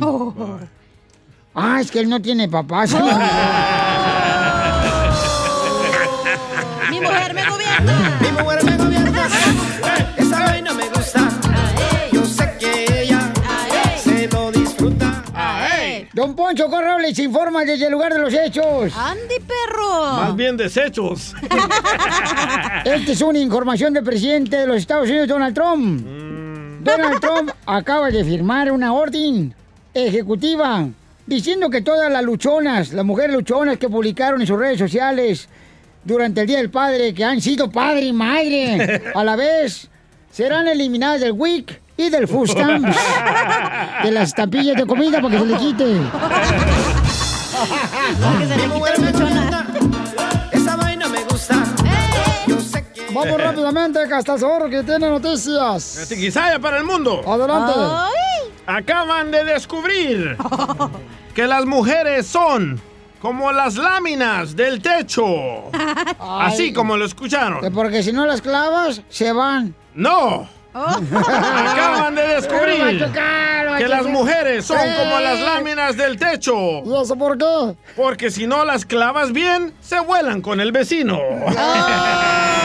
Speaker 1: Ah, es que él no tiene papá. <laughs> <laughs> Don Poncho Corrao les informa desde el lugar de los hechos.
Speaker 3: ¡Andy, perro!
Speaker 2: Más bien desechos. <laughs>
Speaker 1: Esta es una información del presidente de los Estados Unidos, Donald Trump. Donald Trump <laughs> acaba de firmar una orden ejecutiva diciendo que todas las luchonas, las mujeres luchonas que publicaron en sus redes sociales durante el Día del Padre, que han sido padre y madre <laughs> a la vez, serán eliminadas del WIC y del food stamps, de las estampillas de comida para que se le quite.
Speaker 3: Se le.
Speaker 17: Esa vaina me gusta. Que
Speaker 1: Vamos rápidamente, Castasor, que tiene noticias.
Speaker 2: Tiquisaya para el mundo.
Speaker 1: Adelante.
Speaker 2: Acaban de descubrir que las mujeres son como las láminas del techo. <laughs> Así como lo escucharon.
Speaker 1: Que porque si no las clavas, se van.
Speaker 2: ¡No! <laughs> Acaban de descubrir que las mujeres son como las láminas del techo.
Speaker 1: ¿Y eso por qué?
Speaker 2: Porque si no las clavas bien, se vuelan con el vecino. <laughs>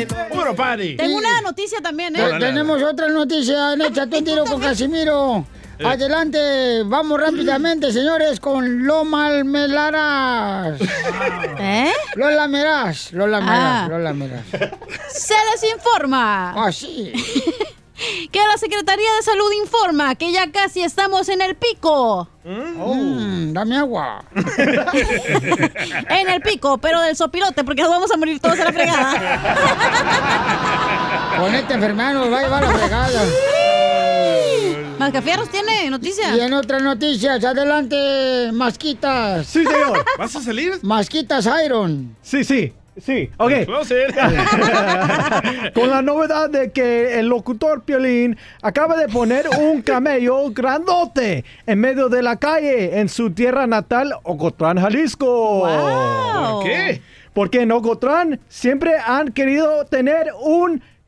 Speaker 17: lo
Speaker 2: Puro party.
Speaker 3: Tengo una noticia también, ¿eh?
Speaker 1: Tenemos otra noticia en Échate un tiro con <laughs> Casimiro. Adelante, vamos rápidamente, <clears throat> señores, con Loma Almelaras. <laughs>
Speaker 3: ¿Eh?
Speaker 1: Lola Meraz, Lola Meraz,
Speaker 3: Ah.
Speaker 1: Lola Meraz.
Speaker 3: Se les informa.
Speaker 1: Ah, sí. <laughs>
Speaker 3: Que la Secretaría de Salud informa que ya casi estamos en el pico.
Speaker 1: Mm, dame agua. <laughs>
Speaker 3: En el pico, pero del sopilote, porque nos vamos a morir todos a la fregada.
Speaker 1: Con esta enfermedad nos va a llevar a la fregada.
Speaker 3: Mascafierros tiene noticia.
Speaker 1: Y en otras noticias, adelante, Masquitas.
Speaker 8: Sí, señor.
Speaker 2: ¿Vas a salir?
Speaker 1: Masquitas Iron.
Speaker 8: Sí, sí, sí. Ok. <laughs> Con la novedad de que el locutor Piolín acaba de poner un camello grandote en medio de la calle en su tierra natal, Ocotlán, Jalisco.
Speaker 3: Wow.
Speaker 2: ¿Por qué?
Speaker 8: Porque en Ocotlán siempre han querido tener un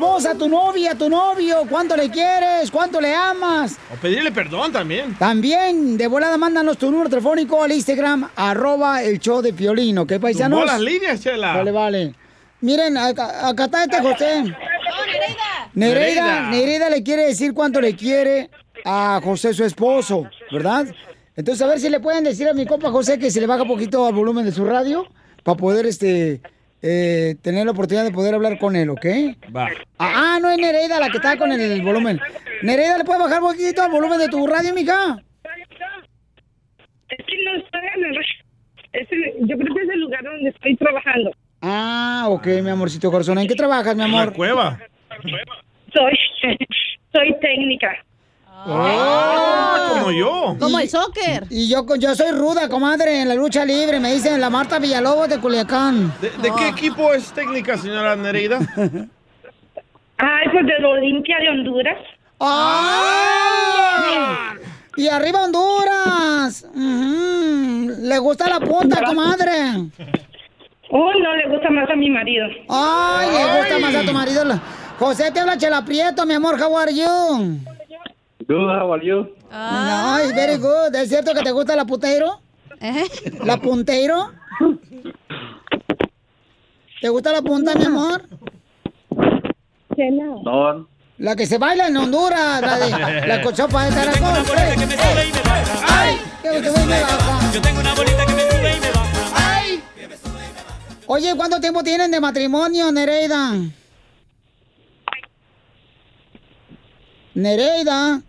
Speaker 1: esposa, a tu novia, a tu novio, cuánto le quieres, cuánto le amas.
Speaker 2: O pedirle perdón también.
Speaker 1: También, de volada, mándanos tu número telefónico al Instagram, arroba el show de Piolino. ¿Qué paisanos?
Speaker 2: Las líneas, Chela.
Speaker 1: Vale, vale. Miren, acá, acá está este José. Nereida.
Speaker 2: Nereida.
Speaker 1: Nereida le quiere decir cuánto le quiere a José, su esposo, ¿verdad? Entonces, a ver si le pueden decir a mi compa José que se le baja poquito al volumen de su radio para poder, este, eh, tener la oportunidad de poder hablar con él, ¿ok?
Speaker 2: Va.
Speaker 1: Ah, ah, no es Nereida la que está con el volumen. Nereida, ¿le puedes bajar un poquito al volumen de tu radio, mija?
Speaker 13: Es que no estoy en el... es el- yo creo que es el lugar donde estoy trabajando.
Speaker 1: Ah, ok, mi amorcito corazón. ¿En qué trabajas, mi
Speaker 2: En la
Speaker 1: amor?
Speaker 2: cueva.
Speaker 13: Soy, <laughs> soy técnica.
Speaker 2: Ah, como yo.
Speaker 3: Como el soccer.
Speaker 1: Y yo, yo soy ruda, comadre, en la lucha libre. Me dicen la Marta Villalobos de Culiacán.
Speaker 2: ¿De, de qué equipo es técnica, señora Nereida? <laughs>
Speaker 13: Ay, pues de la Olimpia de Honduras.
Speaker 1: ¡Ah! Y arriba Honduras. ¿Le gusta la punta, comadre?
Speaker 13: Oh, no, le gusta más a mi marido.
Speaker 1: Ay, le gusta más a tu marido. la- José, te habla Chela Prieto, mi amor. How are you?
Speaker 12: Good, how are you?
Speaker 1: Ay, very good. ¿Es cierto que te gusta la puteiro? ¿La punteiro? ¿Te gusta la punta, mi amor?
Speaker 12: No.
Speaker 1: La que se baila en Honduras, la de la cochopa de caracol. ¡Ay! Que me sube y me baja.
Speaker 17: Yo tengo una bolita que me sube y me baja.
Speaker 1: ¡Ay! Oye, ¿cuánto tiempo tienen de matrimonio, Nereida? Nereida.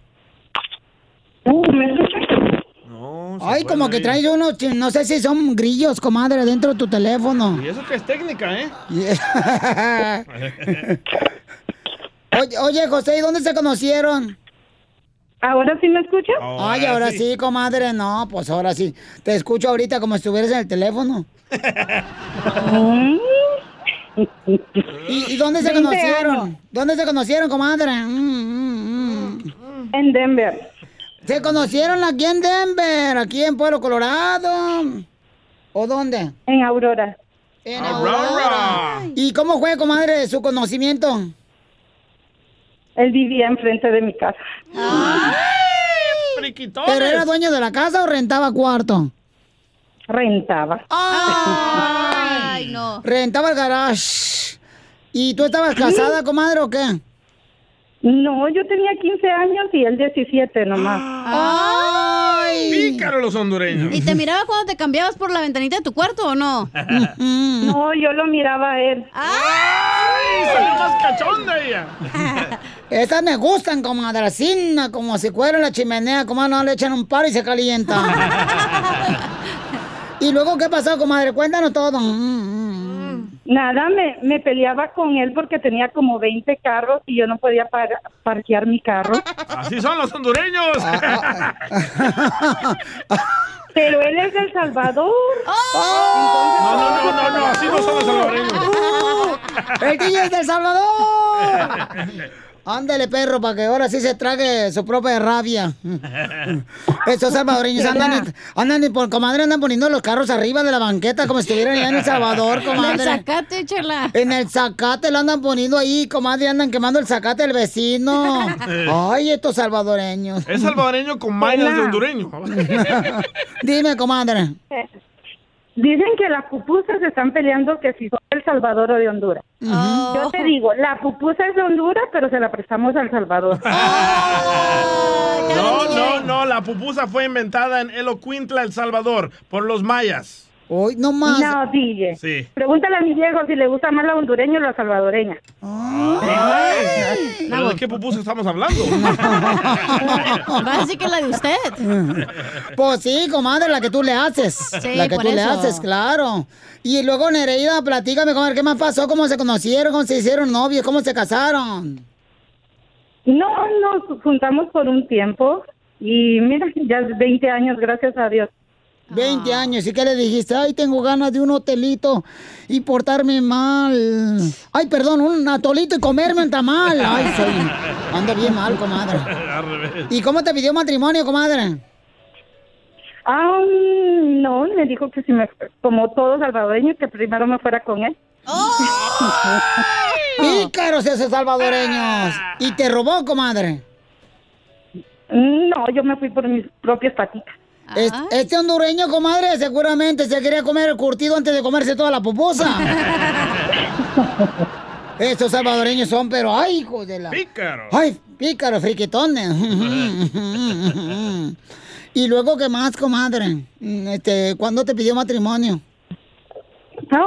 Speaker 1: Ay, como que traes unos, no sé si son grillos, comadre, dentro de tu teléfono.
Speaker 2: Y eso que es técnica, ¿eh? <laughs>
Speaker 1: Oye, oye, José, ¿y dónde se conocieron?
Speaker 13: ¿Ahora sí me escucha?
Speaker 1: Ay, ahora sí. comadre, no, pues ahora sí. Te escucho ahorita como si estuvieras en el teléfono. <laughs> ¿Y, y dónde se
Speaker 13: 20
Speaker 1: conocieron?
Speaker 13: años.
Speaker 1: ¿Dónde se conocieron, comadre? Mm,
Speaker 13: En Denver.
Speaker 1: ¿Se conocieron aquí en Denver? ¿Aquí en Pueblo Colorado? ¿O dónde?
Speaker 13: En Aurora.
Speaker 1: En Aurora. ¿Y cómo fue, comadre, su conocimiento?
Speaker 13: Él vivía enfrente de mi casa.
Speaker 1: ¿Pero era dueño de la casa o rentaba cuarto?
Speaker 13: Rentaba.
Speaker 1: ¡Ay, no! Rentaba el garage. ¿Y tú estabas casada, comadre, o qué?
Speaker 13: No, yo tenía 15 años y él 17 nomás.
Speaker 1: ¡Ay!
Speaker 2: Pícaro los hondureños.
Speaker 3: ¿Y te miraba cuando te cambiabas por la ventanita de tu cuarto o no? <laughs>
Speaker 13: No, yo lo miraba a él.
Speaker 2: ¡Ay! Salió más cachonda ella. <laughs>
Speaker 1: Estas me gustan, comadre, así, na, como si fuera la chimenea, como no le echan un paro y se calienta. <laughs> ¿Y luego qué pasó, comadre? Cuéntanos todo.
Speaker 13: Nada, me, me peleaba con él porque tenía como 20 carros y yo no podía par- parquear mi carro.
Speaker 2: Así son los hondureños. <laughs>
Speaker 13: Pero él es de El Salvador.
Speaker 2: No, no, no, no, no, así no son los salvadoreños. <laughs>
Speaker 1: ¡El es del Salvador! <laughs> Ándale, perro, para que ahora sí se trague su propia rabia. <laughs> Estos salvadoreños andan, andan y por comadre, andan poniendo los carros arriba de la banqueta como si estuvieran allá en El Salvador, comadre. <laughs>
Speaker 3: En el zacate, chela.
Speaker 1: En el zacate lo andan poniendo ahí, comadre, andan quemando el zacate del vecino. <laughs> Ay, estos salvadoreños.
Speaker 2: Es salvadoreño con mañas de hondureño.
Speaker 1: Dime, comadre.
Speaker 13: Dicen que las pupusas se están peleando que si son de El Salvador o de Honduras. Yo te digo, la pupusa es de Honduras, pero se la prestamos a El Salvador. <laughs>
Speaker 2: No, no, no, la pupusa fue inventada en Elocuintla, El Salvador, por los mayas.
Speaker 1: Hoy no más.
Speaker 13: No, DJ.
Speaker 2: Sí.
Speaker 13: Pregúntale a mi viejo si le gusta más la hondureña o la salvadoreña.
Speaker 2: Ay, ¿Pero de qué pupusa estamos hablando? <laughs>
Speaker 3: Va a decir que la de usted.
Speaker 1: Pues sí, comadre, la que tú le haces.
Speaker 3: Sí,
Speaker 1: la que
Speaker 3: por
Speaker 1: tú le haces, claro. Y luego, Nereida, platícame, comadre, ¿qué más pasó? ¿Cómo se conocieron? ¿Cómo se hicieron novios? ¿Cómo se casaron?
Speaker 13: No, nos juntamos por un tiempo y mira, ya 20 años, gracias a Dios.
Speaker 1: 20 años. ¿Y qué le dijiste? Ay, tengo ganas de un hotelito y portarme mal. Ay, perdón, un atolito y comerme un tamal. Ay, soy... Ando bien mal, comadre. <laughs>
Speaker 2: Al revés.
Speaker 1: ¿Y cómo te pidió matrimonio, comadre?
Speaker 13: Ah, no, me dijo que si me, como todo salvadoreño, que primero me fuera con él. <laughs>
Speaker 1: Pícaros esos salvadoreños. ¿Y te robó, comadre?
Speaker 13: No, yo me fui por mis propias patitas.
Speaker 1: Es- Este hondureño, comadre, seguramente se quería comer el curtido antes de comerse toda la pupusa. <laughs> Estos salvadoreños son, pero ay, hijos de la.
Speaker 2: Pícaro.
Speaker 1: Ay, pícaros, friquitones. <laughs> y luego, ¿qué más, comadre? Este, ¿cuándo te pidió matrimonio?
Speaker 13: No,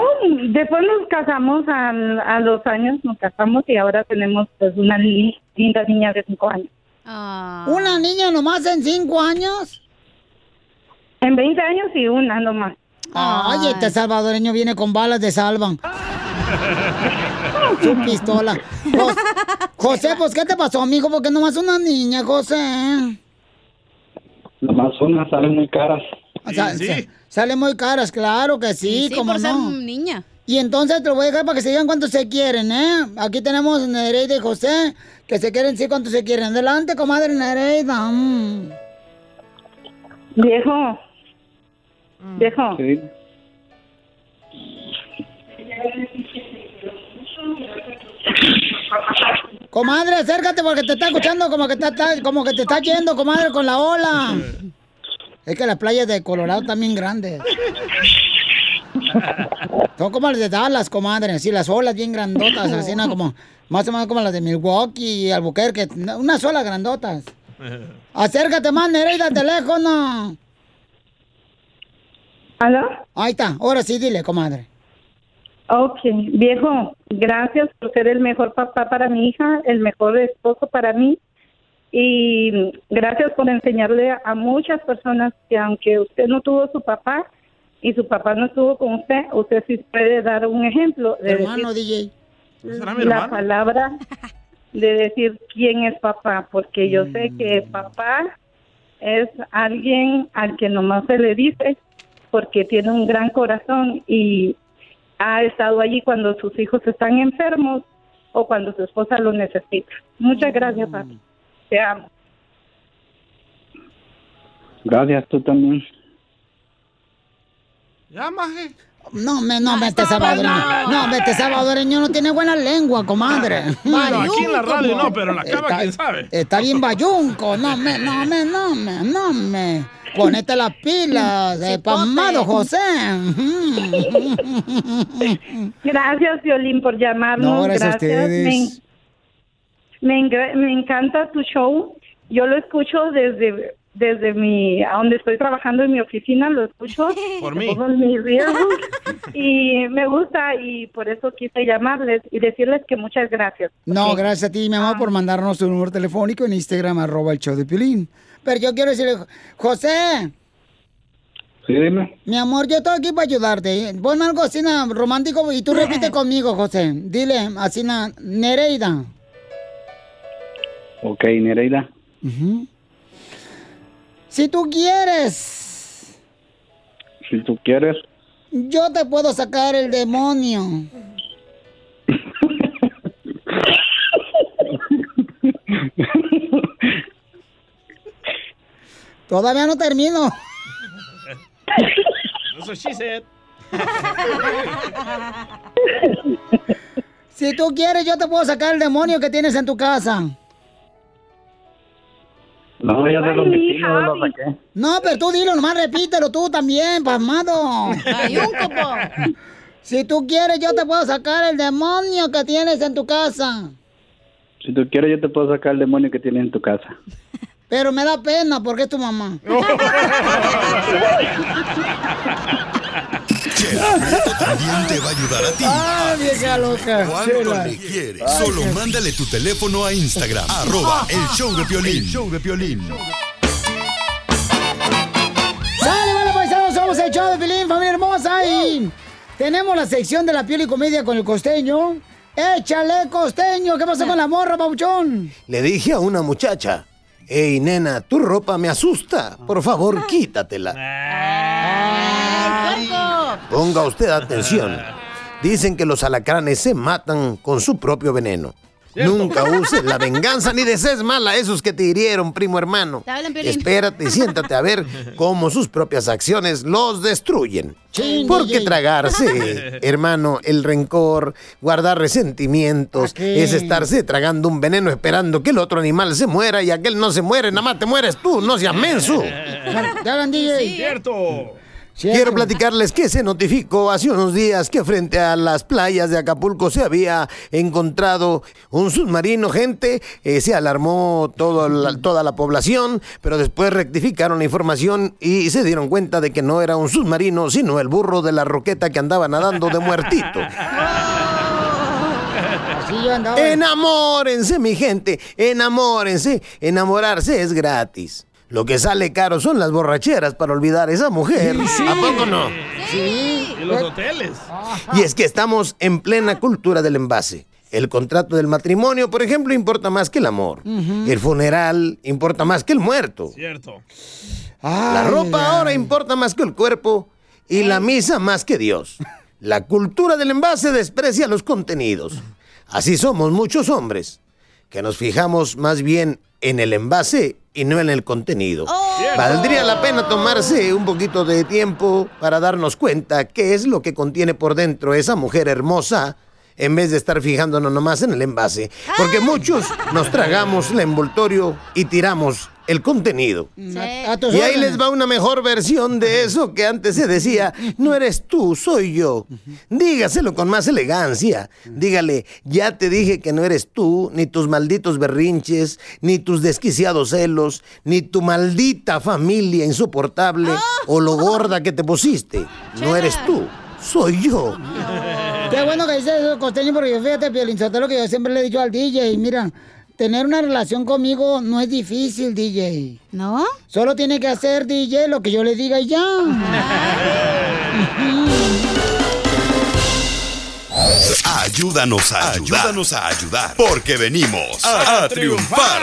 Speaker 13: después nos casamos al- a, los años, nos casamos y ahora tenemos pues una li- linda niña de cinco años.
Speaker 1: ¿Una niña nomás en cinco años?
Speaker 13: En 20 años y una nomás.
Speaker 1: Ay, este salvadoreño viene con balas de salvan. Su pistola. Jos- José, pues, ¿qué te pasó, amigo? Porque nomás una niña, José.
Speaker 12: Nomás unas salen muy caras.
Speaker 1: O sea, sa- Salen muy caras, claro que sí,
Speaker 3: Sí,
Speaker 1: como
Speaker 3: por ser
Speaker 1: no.
Speaker 3: niña.
Speaker 1: Y entonces te lo voy a dejar para que se digan cuánto se quieren, ¿eh? Aquí tenemos Nereida y José, que se quieren sí cuánto se quieren. Adelante, comadre Nereida. Mm.
Speaker 13: Viejo. Viejo.
Speaker 12: Sí.
Speaker 1: Comadre, acércate porque te está escuchando como que te está, como que te está yendo, comadre, con la ola. Es que las playas de Colorado están bien grandes. Son como las de Dallas, comadre, así las olas bien grandotas, así ¿no? como más o menos como las de Milwaukee y Albuquerque, unas olas grandotas. Acércate más, Nereida, al teléfono.
Speaker 13: ¿Aló?
Speaker 1: Ahí está, ahora sí, dile, comadre.
Speaker 13: Ok, viejo, gracias por ser el mejor papá para mi hija, el mejor esposo para mí. Y gracias por enseñarle a muchas personas que aunque usted no tuvo su papá y su papá no estuvo con usted, usted sí puede dar un ejemplo de
Speaker 1: Hermano
Speaker 13: decir
Speaker 1: DJ.
Speaker 2: ¿Será mi
Speaker 13: la
Speaker 2: hermano?
Speaker 13: palabra de decir quién es papá, porque yo sé que
Speaker 1: Mm.
Speaker 13: papá es alguien al que nomás se le dice porque tiene un gran corazón y ha estado allí cuando sus hijos están enfermos o cuando su esposa lo necesita. Muchas gracias, papi. Te amo.
Speaker 12: Gracias, tú también.
Speaker 2: Ya, maje.
Speaker 1: No, me, no, me este salvadoreño. No, me este salvadoreño no tiene buena lengua, comadre. <laughs>
Speaker 2: Bueno, aquí en la radio no, pero en la cama, quién sabe.
Speaker 1: Está bien bayunco. No, me, no, me, no, me, no, me. Ponete las pilas, eh, pamado José. <laughs>
Speaker 13: Gracias, Violín, por llamarnos.
Speaker 1: No, gracias a ustedes.
Speaker 13: Me, me encanta tu show. Yo lo escucho desde desde mi a donde estoy trabajando en mi oficina lo escucho <laughs>
Speaker 2: Por mí. <laughs>
Speaker 13: y me gusta y por eso quise llamarles y decirles que muchas gracias
Speaker 1: No, gracias a ti, mi amor, por mandarnos tu número telefónico en Instagram, arroba el show de Piolín. Pero yo quiero decirle, José,
Speaker 12: Sí, dime.
Speaker 1: mi amor, yo estoy aquí para ayudarte. Pon algo así romántico y tú repite <clears throat> conmigo, José. Dile, así, na, Nereida.
Speaker 12: Ok, Nereida.
Speaker 1: Si tú quieres,
Speaker 12: Si tú quieres.
Speaker 1: yo te puedo sacar el demonio. <laughs> Todavía no termino.
Speaker 2: Eso she said.
Speaker 1: Si tú quieres, yo te puedo sacar el demonio que tienes en tu casa.
Speaker 12: No, ya te lo metí, no lo saqué.
Speaker 1: No, pero tú dilo, nomás repítelo tú también, pasmado. Si tú quieres, yo te puedo sacar el demonio que tienes en tu casa.
Speaker 12: Si tú quieres, yo te puedo sacar el demonio que tienes en tu casa.
Speaker 1: Pero me da pena porque es tu mamá. <laughs>
Speaker 7: También te va a ayudar a ti.
Speaker 1: ¡Ah, vieja loca!
Speaker 7: Cuando
Speaker 1: Chela.
Speaker 7: le quieres.
Speaker 1: Ay,
Speaker 7: Solo
Speaker 1: qué-
Speaker 7: mándale tu teléfono a Instagram. arroba el show de Piolín. El show de Piolín.
Speaker 1: ¡Sale, vale, paisanos! Somos el show de Pilín, familia hermosa. Y tenemos la sección de la piel y comedia con el costeño. ¡Échale, costeño! ¿Qué pasó con la morra, pauchón?
Speaker 14: Le dije a una muchacha, Ey, nena, tu ropa me asusta. Por favor, quítatela. Ponga usted atención. Dicen que los alacranes se matan con su propio veneno. Nunca uses la venganza ni desees mal a esos que te hirieron, primo hermano.
Speaker 3: Te hablan, Piolín.
Speaker 14: Espérate y siéntate a ver cómo sus propias acciones los destruyen. Porque
Speaker 1: DJ.
Speaker 14: tragarse, hermano, el rencor, guardar resentimientos, es estarse tragando un veneno esperando que el otro animal se muera y aquel no se muere, nada más te mueres tú, no seas menso.
Speaker 1: Te hablan, DJ.
Speaker 2: Cierto.
Speaker 14: Quiero platicarles que se notificó hace unos días que frente a las playas de Acapulco se había encontrado un submarino, gente, eh, se alarmó todo la- toda la población, pero después rectificaron la información y se dieron cuenta de que no era un submarino, sino el burro de la roqueta que andaba nadando de muertito. <laughs> Enamórense, mi gente, enamórense. Enamorarse es gratis. Lo que sale caro son las borracheras para olvidar a esa mujer. ¿A poco no?
Speaker 1: Sí.
Speaker 2: Y los hoteles.
Speaker 14: Y es que estamos en plena cultura del envase. El contrato del matrimonio, por ejemplo, importa más que el amor. El funeral importa más que el muerto.
Speaker 2: Cierto.
Speaker 14: La ropa ahora importa más que el cuerpo y la misa más que Dios. La cultura del envase desprecia los contenidos. Así somos muchos hombres, que nos fijamos más bien en el envase y no en el contenido. Valdría la pena tomarse un poquito de tiempo para darnos cuenta qué es lo que contiene por dentro esa mujer hermosa en vez de estar fijándonos nomás en el envase. Porque muchos nos tragamos el envoltorio y tiramos el contenido. Y ahí les va una mejor versión de eso que antes se decía, no eres tú, soy yo. Dígaselo con más elegancia. Dígale, ya te dije que no eres tú, ni tus malditos berrinches, ni tus desquiciados celos, ni tu maldita familia insoportable o lo gorda que te pusiste. No eres tú, soy yo.
Speaker 1: Qué bueno que dices eso, Costeño, porque fíjate, Piolín lo que yo siempre le he dicho al DJ, mira, tener una relación conmigo no es difícil, DJ.
Speaker 3: ¿No?
Speaker 1: Solo tiene que hacer, DJ, lo que yo le diga y ya. <laughs>
Speaker 7: Ayúdanos a ayudar. Ayúdanos a ayudar. Porque venimos a, a triunfar.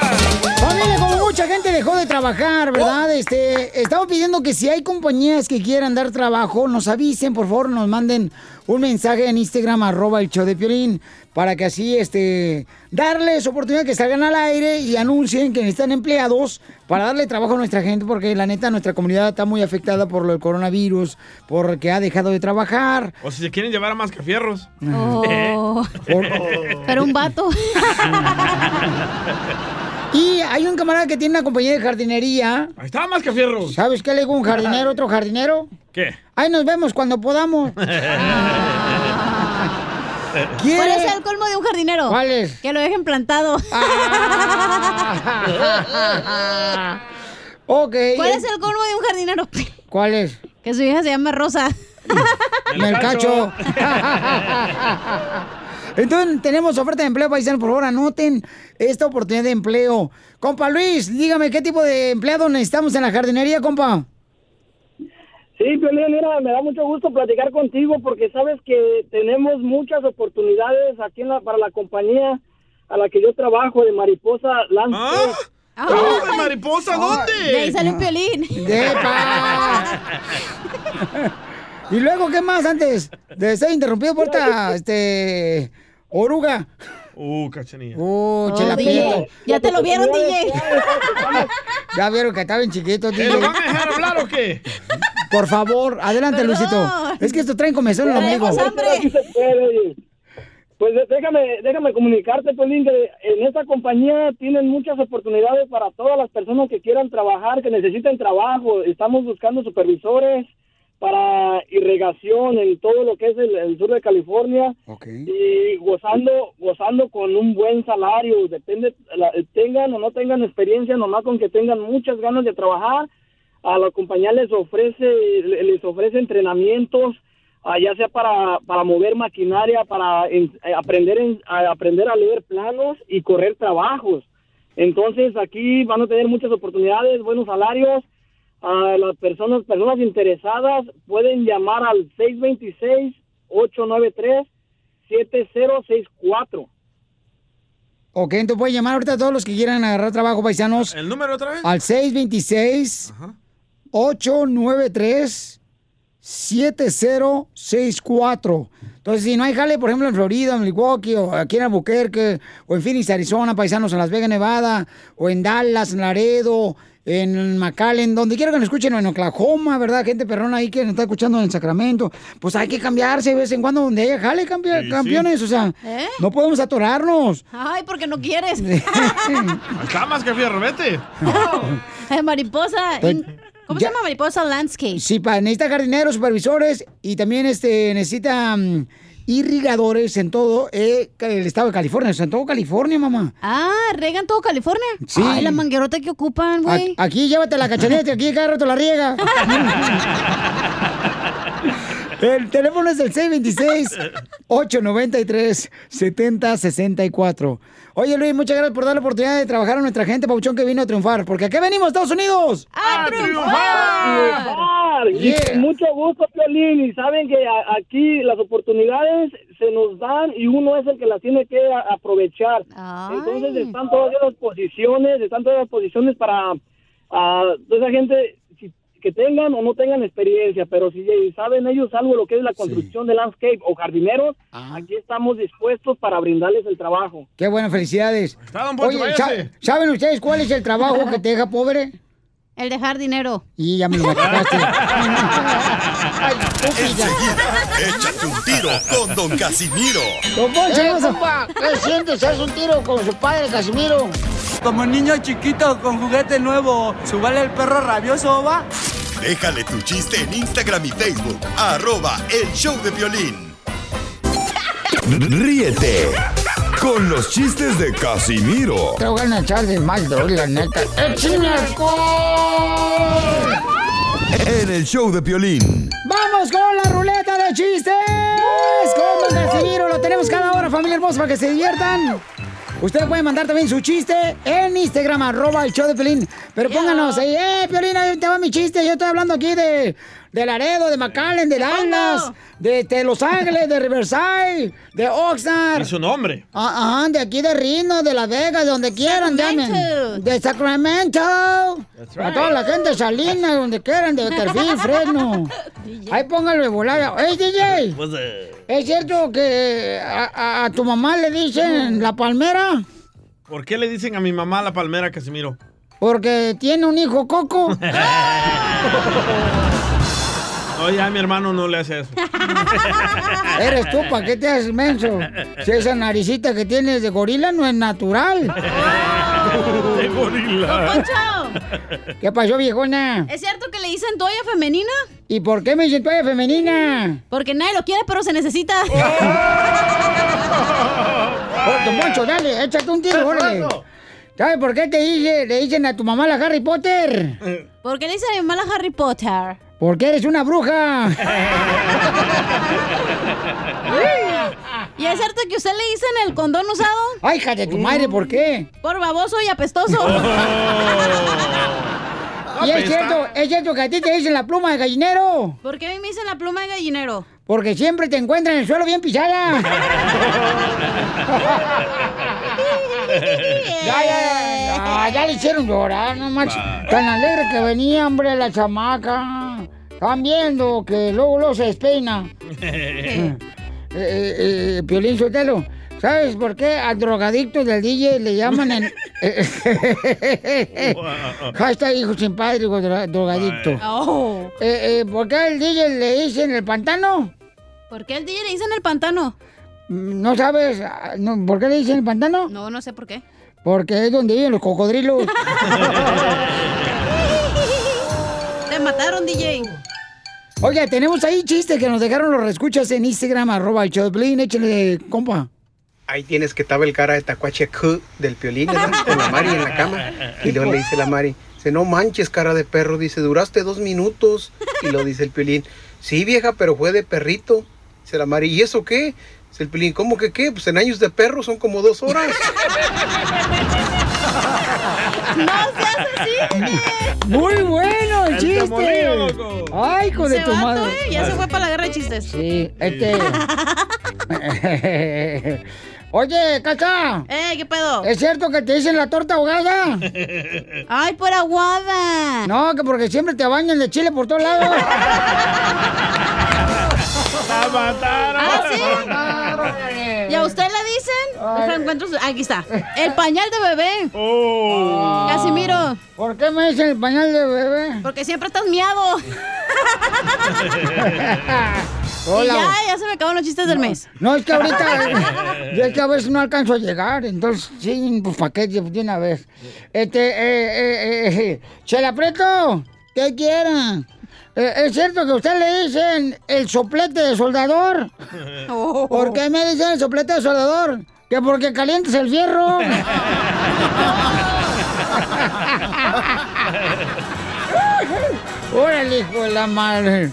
Speaker 1: Familia, como mucha gente dejó de trabajar, ¿verdad? Este, estamos pidiendo que si hay compañías que quieran dar trabajo, nos avisen, por favor, nos manden un mensaje en Instagram, arroba el show de Piolín, para que así, este, darles oportunidad que salgan al aire y anuncien que necesitan empleados para darle trabajo a nuestra gente, porque la neta, nuestra comunidad está muy afectada por lo del coronavirus, porque ha dejado de trabajar.
Speaker 2: O si se quieren llevar a Mascafierros.
Speaker 3: Oh. Pero un vato. <laughs>
Speaker 1: Y hay un camarada que tiene una compañía de jardinería.
Speaker 2: Ahí está Mascafierros.
Speaker 1: ¿Sabes qué le digo a un jardinero, otro jardinero?
Speaker 2: ¿Qué?
Speaker 1: Ahí nos vemos cuando podamos. <laughs>
Speaker 3: ¿Cuál es el colmo de un jardinero?
Speaker 1: ¿Cuál es?
Speaker 3: Que lo dejen plantado. <laughs>
Speaker 1: ok.
Speaker 3: ¿Cuál es el colmo de un jardinero? <laughs>
Speaker 1: ¿Cuál es?
Speaker 3: Que su hija se llama Rosa. <laughs>
Speaker 1: El cacho. Entonces, tenemos oferta de empleo, paisano. Por favor, anoten esta oportunidad de empleo. Compa Luis, dígame, ¿qué tipo de empleado necesitamos en la jardinería, compa?
Speaker 20: Sí, Piolín, mira, me da mucho gusto platicar contigo porque sabes que tenemos muchas oportunidades aquí en la, para la compañía a la que yo trabajo de Mariposa Landscape.
Speaker 2: ¿Ah, de mariposa dónde?
Speaker 3: De ahí sale un piolín.
Speaker 1: Y luego, ¿qué más antes de ser interrumpido por esta, este, oruga?
Speaker 2: Uh, cachanilla.
Speaker 1: Uh. Prieto.
Speaker 3: Ya te lo vieron, DJ.
Speaker 1: Ya vieron que está bien chiquito,
Speaker 2: ¿Eh,
Speaker 1: DJ.
Speaker 2: ¿Lo van a dejar hablar o qué?
Speaker 1: Por favor, adelante,
Speaker 20: Perdón.
Speaker 1: Luisito. Es que esto trae comezón en
Speaker 20: oye. Pues déjame, déjame comunicarte, Piolín, que en esta compañía tienen muchas oportunidades para todas las personas que quieran trabajar, que necesiten trabajo. Estamos buscando supervisores para irrigación en todo lo que es el, el sur de California y gozando gozando con un buen salario. Depende, la- tengan o no tengan experiencia, nomás con que tengan muchas ganas de trabajar. A la compañía les ofrece les ofrece entrenamientos ah, ya sea para, para mover maquinaria, para en- eh, aprender, en- a aprender a leer planos y correr trabajos. Entonces aquí van a tener muchas oportunidades, buenos salarios. A las personas, personas interesadas pueden llamar al 626-893-7064.
Speaker 1: Ok, entonces pueden llamar ahorita a todos los que quieran agarrar trabajo, paisanos.
Speaker 2: ¿El número otra vez?
Speaker 1: Al 626-893-7064. Entonces, si no hay jale, por ejemplo, en Florida, en Milwaukee, o aquí en Albuquerque, o en Phoenix, Arizona, paisanos en Las Vegas, Nevada, o en Dallas, en Laredo, en McAllen, donde quiera que nos escuchen, o en Oklahoma, ¿verdad? Gente perrona ahí que nos está escuchando en Sacramento. Pues hay que cambiarse de vez en cuando donde haya jale, campe-
Speaker 3: Sí, sí.
Speaker 1: campeones. O sea,
Speaker 3: ¿Eh?
Speaker 1: no podemos atorarnos.
Speaker 3: Ay, porque no quieres.
Speaker 2: Ahí <laughs> <laughs> está Mascafierro, vete. <laughs>
Speaker 3: Eh, Mariposa. ¿Cómo se llama? Mariposa Landscape.
Speaker 1: Sí, pa, necesita jardineros, supervisores y también este necesita mm, irrigadores en todo eh, el estado de California, o sea, en todo California, mamá.
Speaker 3: Ah, regan todo California.
Speaker 1: Sí.
Speaker 3: Ay, la manguerota que ocupan, güey.
Speaker 1: Aquí llévate la cachaneta, aquí cada rato la riega. <laughs> El teléfono es el 626-893-7064. Oye, Luis, muchas gracias por dar la oportunidad de trabajar a nuestra gente, Pauchón, que vino a triunfar. Porque aquí venimos, Estados Unidos.
Speaker 3: ¡A
Speaker 20: triunfar! Y
Speaker 1: Yeah.
Speaker 20: con mucho gusto, Piolín. Y saben que a- aquí las oportunidades se nos dan y uno es el que las tiene que a- aprovechar. Entonces están todas las posiciones, están todas las posiciones para a toda esa gente. Que tengan o no tengan experiencia, pero si saben ellos algo de lo que es la construcción de landscape o jardineros, aquí estamos dispuestos para brindarles el trabajo.
Speaker 1: Qué bueno, felicidades. Oye,
Speaker 2: váyase.
Speaker 1: ¿sa- ¿saben ustedes cuál es el trabajo que te deja pobre?
Speaker 3: El dejar dinero.
Speaker 1: Y ya me lo.
Speaker 7: Enseguida, <laughs> échate un tiro con Don Casimiro.
Speaker 1: Don Poncho,
Speaker 15: Eh,
Speaker 1: ¿qué sientes? ¿Haz un tiro con su padre, Casimiro?
Speaker 15: Como niño chiquito con juguete nuevo, ¿subale el perro rabioso, va?
Speaker 7: Déjale tu chiste en Instagram y Facebook. Arroba El Show de Violín. Ríete con los chistes de Casimiro
Speaker 1: Te voy a echar de mal, la neta. ¡Échame alcohol!
Speaker 7: en el show de Piolín.
Speaker 1: ¡Vamos con la ruleta de chistes! Con Don Casimiro, lo tenemos cada hora, familia hermosa, para que se diviertan. Ustedes pueden mandar también su chiste en Instagram, arroba el show de Piolín. Pero pónganos ahí, eh, Piolín, ahí te va mi chiste. Yo estoy hablando aquí de, de Laredo, de McAllen, de Dallas, de, de Los Ángeles, de Riverside, de Oxnard.
Speaker 2: Y su nombre.
Speaker 1: Ah, Ajá, de aquí de Reno, de Las Vegas, de donde quieran, llamen. De Sacramento. A toda la gente de Salinas, <laughs> donde quieran, de Beckerfield, Fresno. <laughs> Ahí póngalo de volada. ¡Ey, DJ!
Speaker 2: Pues, eh,
Speaker 1: ¿Es cierto que a, a- a tu mamá le dicen la palmera?
Speaker 2: ¿Por qué le dicen a mi mamá la palmera, Casimiro?
Speaker 1: Porque tiene un hijo coco. <laughs>
Speaker 2: No, ya mi hermano no le hace eso. <laughs>
Speaker 1: Eres tú, ¿para qué te haces menso? Si esa naricita que tienes de gorila no es natural. <laughs>
Speaker 2: De gorila.
Speaker 3: Poncho,
Speaker 1: ¿Qué pasó, viejona?
Speaker 3: ¿es cierto que le dicen toalla femenina?
Speaker 1: ¿Y por qué me dicen toalla femenina?
Speaker 3: Porque nadie lo quiere, pero se necesita. <laughs>
Speaker 1: Oh, don Moncho, dale, échate un tiro, órale. ¿Sabes por qué te dice, le dicen a tu mamá la Harry Potter?
Speaker 3: ¿Por qué le dicen a mi mamá la Harry Potter?
Speaker 1: Porque eres una bruja.
Speaker 3: ¿Y es cierto que usted le dicen el condón usado?
Speaker 1: Ay, hija de tu madre, ¿por qué?
Speaker 3: Por baboso y apestoso. <laughs>
Speaker 1: Y es cierto, es cierto que a ti te dicen la pluma de gallinero.
Speaker 3: ¿Por qué a mí me dicen la pluma de gallinero?
Speaker 1: Porque siempre te encuentran en el suelo bien pisada. ya, <laughs> ya, ya, ya, ya le hicieron llorar, no manches. Tan alegre que venía, hombre, la chamaca. Están viendo que luego luego se despeina. <laughs> Eh, eh, eh, Piolín Sotelo, ¿sabes por qué al drogadicto del DJ le llaman en... <laughs> <laughs> Hashtag hijo sin padre, hijo dro- drogadicto.
Speaker 3: Oh.
Speaker 1: Eh, eh, ¿Por qué al DJ le dicen el pantano?
Speaker 3: ¿Por qué al DJ le dicen el pantano?
Speaker 1: Mm, ¿No sabes ah, no, por qué le dicen el pantano?
Speaker 3: No, no sé por qué.
Speaker 1: Porque es donde viven los cocodrilos.
Speaker 3: Te mataron, DJ.
Speaker 1: Oye, tenemos ahí chistes que nos dejaron los reescuchas en Instagram, arroba el Piolín. Échale, compa.
Speaker 21: Ahí tienes que estaba el cara de tacuache Q del piolín, ¿verdad? <laughs> Con la Mari en la cama. Y luego le dice la Mari, dice, no manches, cara de perro. Dice, duraste dos minutos. Y lo dice el piolín, sí, vieja, pero fue de perrito. Dice la Mari, ¿y eso qué? Dice el piolín, ¿cómo que qué? Pues en años de perro son como dos horas. <laughs>
Speaker 3: ¡No seas así!
Speaker 1: Muy bueno el
Speaker 3: El
Speaker 1: chiste.
Speaker 3: Loco.
Speaker 1: Ay, hijo de tu madre.
Speaker 3: eh, Ya se fue para la guerra de chistes.
Speaker 1: Sí, este. <laughs> Oye, Cacha.
Speaker 3: Eh, ¿qué pedo?
Speaker 1: ¿Es cierto que te dicen la torta ahogada? <laughs>
Speaker 3: Ay, por aguada.
Speaker 1: No, que porque siempre te bañan de chile por todos lados. <laughs>
Speaker 2: ¡La mataron!
Speaker 3: ¿Ah, sí? ¿Y a usted le dicen? Deja, encuentro su- Aquí está. El pañal de bebé.
Speaker 2: Oh.
Speaker 3: Casimiro.
Speaker 1: ¿Por qué me dicen el pañal de bebé?
Speaker 3: Porque siempre estás miado. <laughs> Y ya, ya se me acabaron los chistes del mes.
Speaker 1: No, es que ahorita, <laughs> <laughs> yo es que a veces no alcanzo a llegar, entonces, sí, pues para qué de una vez. Este, eh, eh, eh, Chela Preto, ¿qué quieren? Eh, ¿Es cierto que a usted le dicen el soplete de soldador? <laughs> ¿Por qué me dicen el soplete de soldador? Que porque calientes el fierro. Órale, hijo de la madre.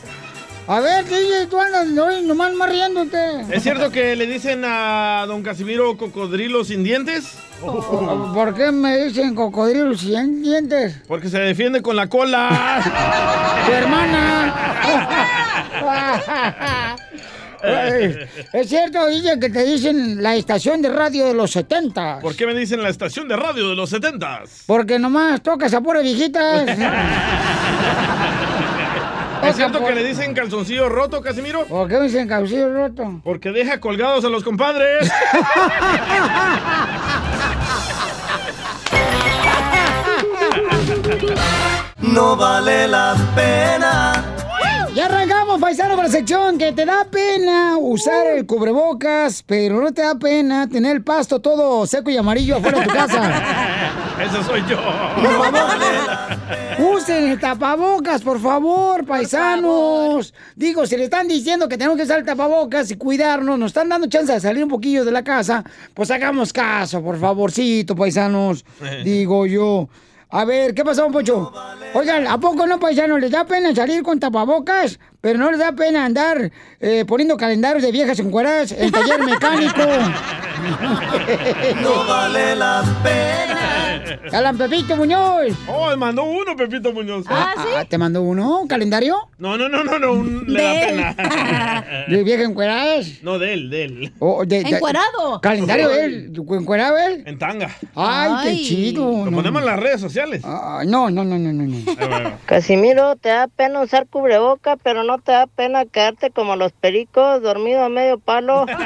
Speaker 1: A ver, DJ, tú andas hoy nomás más riéndote.
Speaker 2: ¿Es cierto que le dicen a don Casimiro cocodrilo sin dientes?
Speaker 1: ¿Por qué me dicen cocodrilo sin dientes?
Speaker 2: Porque se defiende con la cola. <laughs>
Speaker 1: ¡Tu hermana! Es cierto, DJ, que te dicen la estación de radio de los 70.
Speaker 2: ¿Por qué me dicen la estación de radio de los setentas?
Speaker 1: Porque nomás tocas a pura viejitas. <laughs>
Speaker 2: ¿Es cierto que le dicen calzoncillo roto, Casimiro?
Speaker 1: ¿Por qué me dicen calzoncillo roto?
Speaker 2: Porque deja colgados a los compadres. <laughs>
Speaker 17: No vale la pena.
Speaker 1: Arrancamos, paisano, la sección que te da pena usar el cubrebocas, pero no te da pena tener el pasto todo seco y amarillo afuera de tu casa. <laughs>
Speaker 2: Eso soy yo.
Speaker 1: Usen el tapabocas, por favor, paisanos. Digo, si le están diciendo que tenemos que usar el tapabocas y cuidarnos, nos están dando chance de salir un poquillo de la casa, pues hagamos caso, por favorcito, paisanos. <laughs> Digo yo. A ver, ¿qué pasó, Poncho? Oigan, ¿a poco no, paisanos, les da pena salir con tapabocas? Pero no les da pena andar eh, poniendo calendarios de viejas encueradas en taller mecánico.
Speaker 17: No vale la pena.
Speaker 1: ¡Alan Pepito Muñoz!
Speaker 2: Oh, mandó uno, Pepito Muñoz.
Speaker 1: Ah, ¿Te mandó uno? ¿Un calendario?
Speaker 2: No, no, no, no, no, un- le da pena. <laughs>
Speaker 1: ¿De viejas encueradas?
Speaker 2: No, de él, de él.
Speaker 1: O de- de- ¿Calendario él? ¿Encuerado él?
Speaker 2: En tanga.
Speaker 1: Ay, qué chido.
Speaker 2: Lo
Speaker 1: no.
Speaker 2: ponemos en las redes sociales.
Speaker 1: Ah, no, no, no, no, no. no.
Speaker 22: Casimiro, te da pena usar cubreboca, pero no te da pena quedarte como los pericos, dormido a medio palo. <laughs>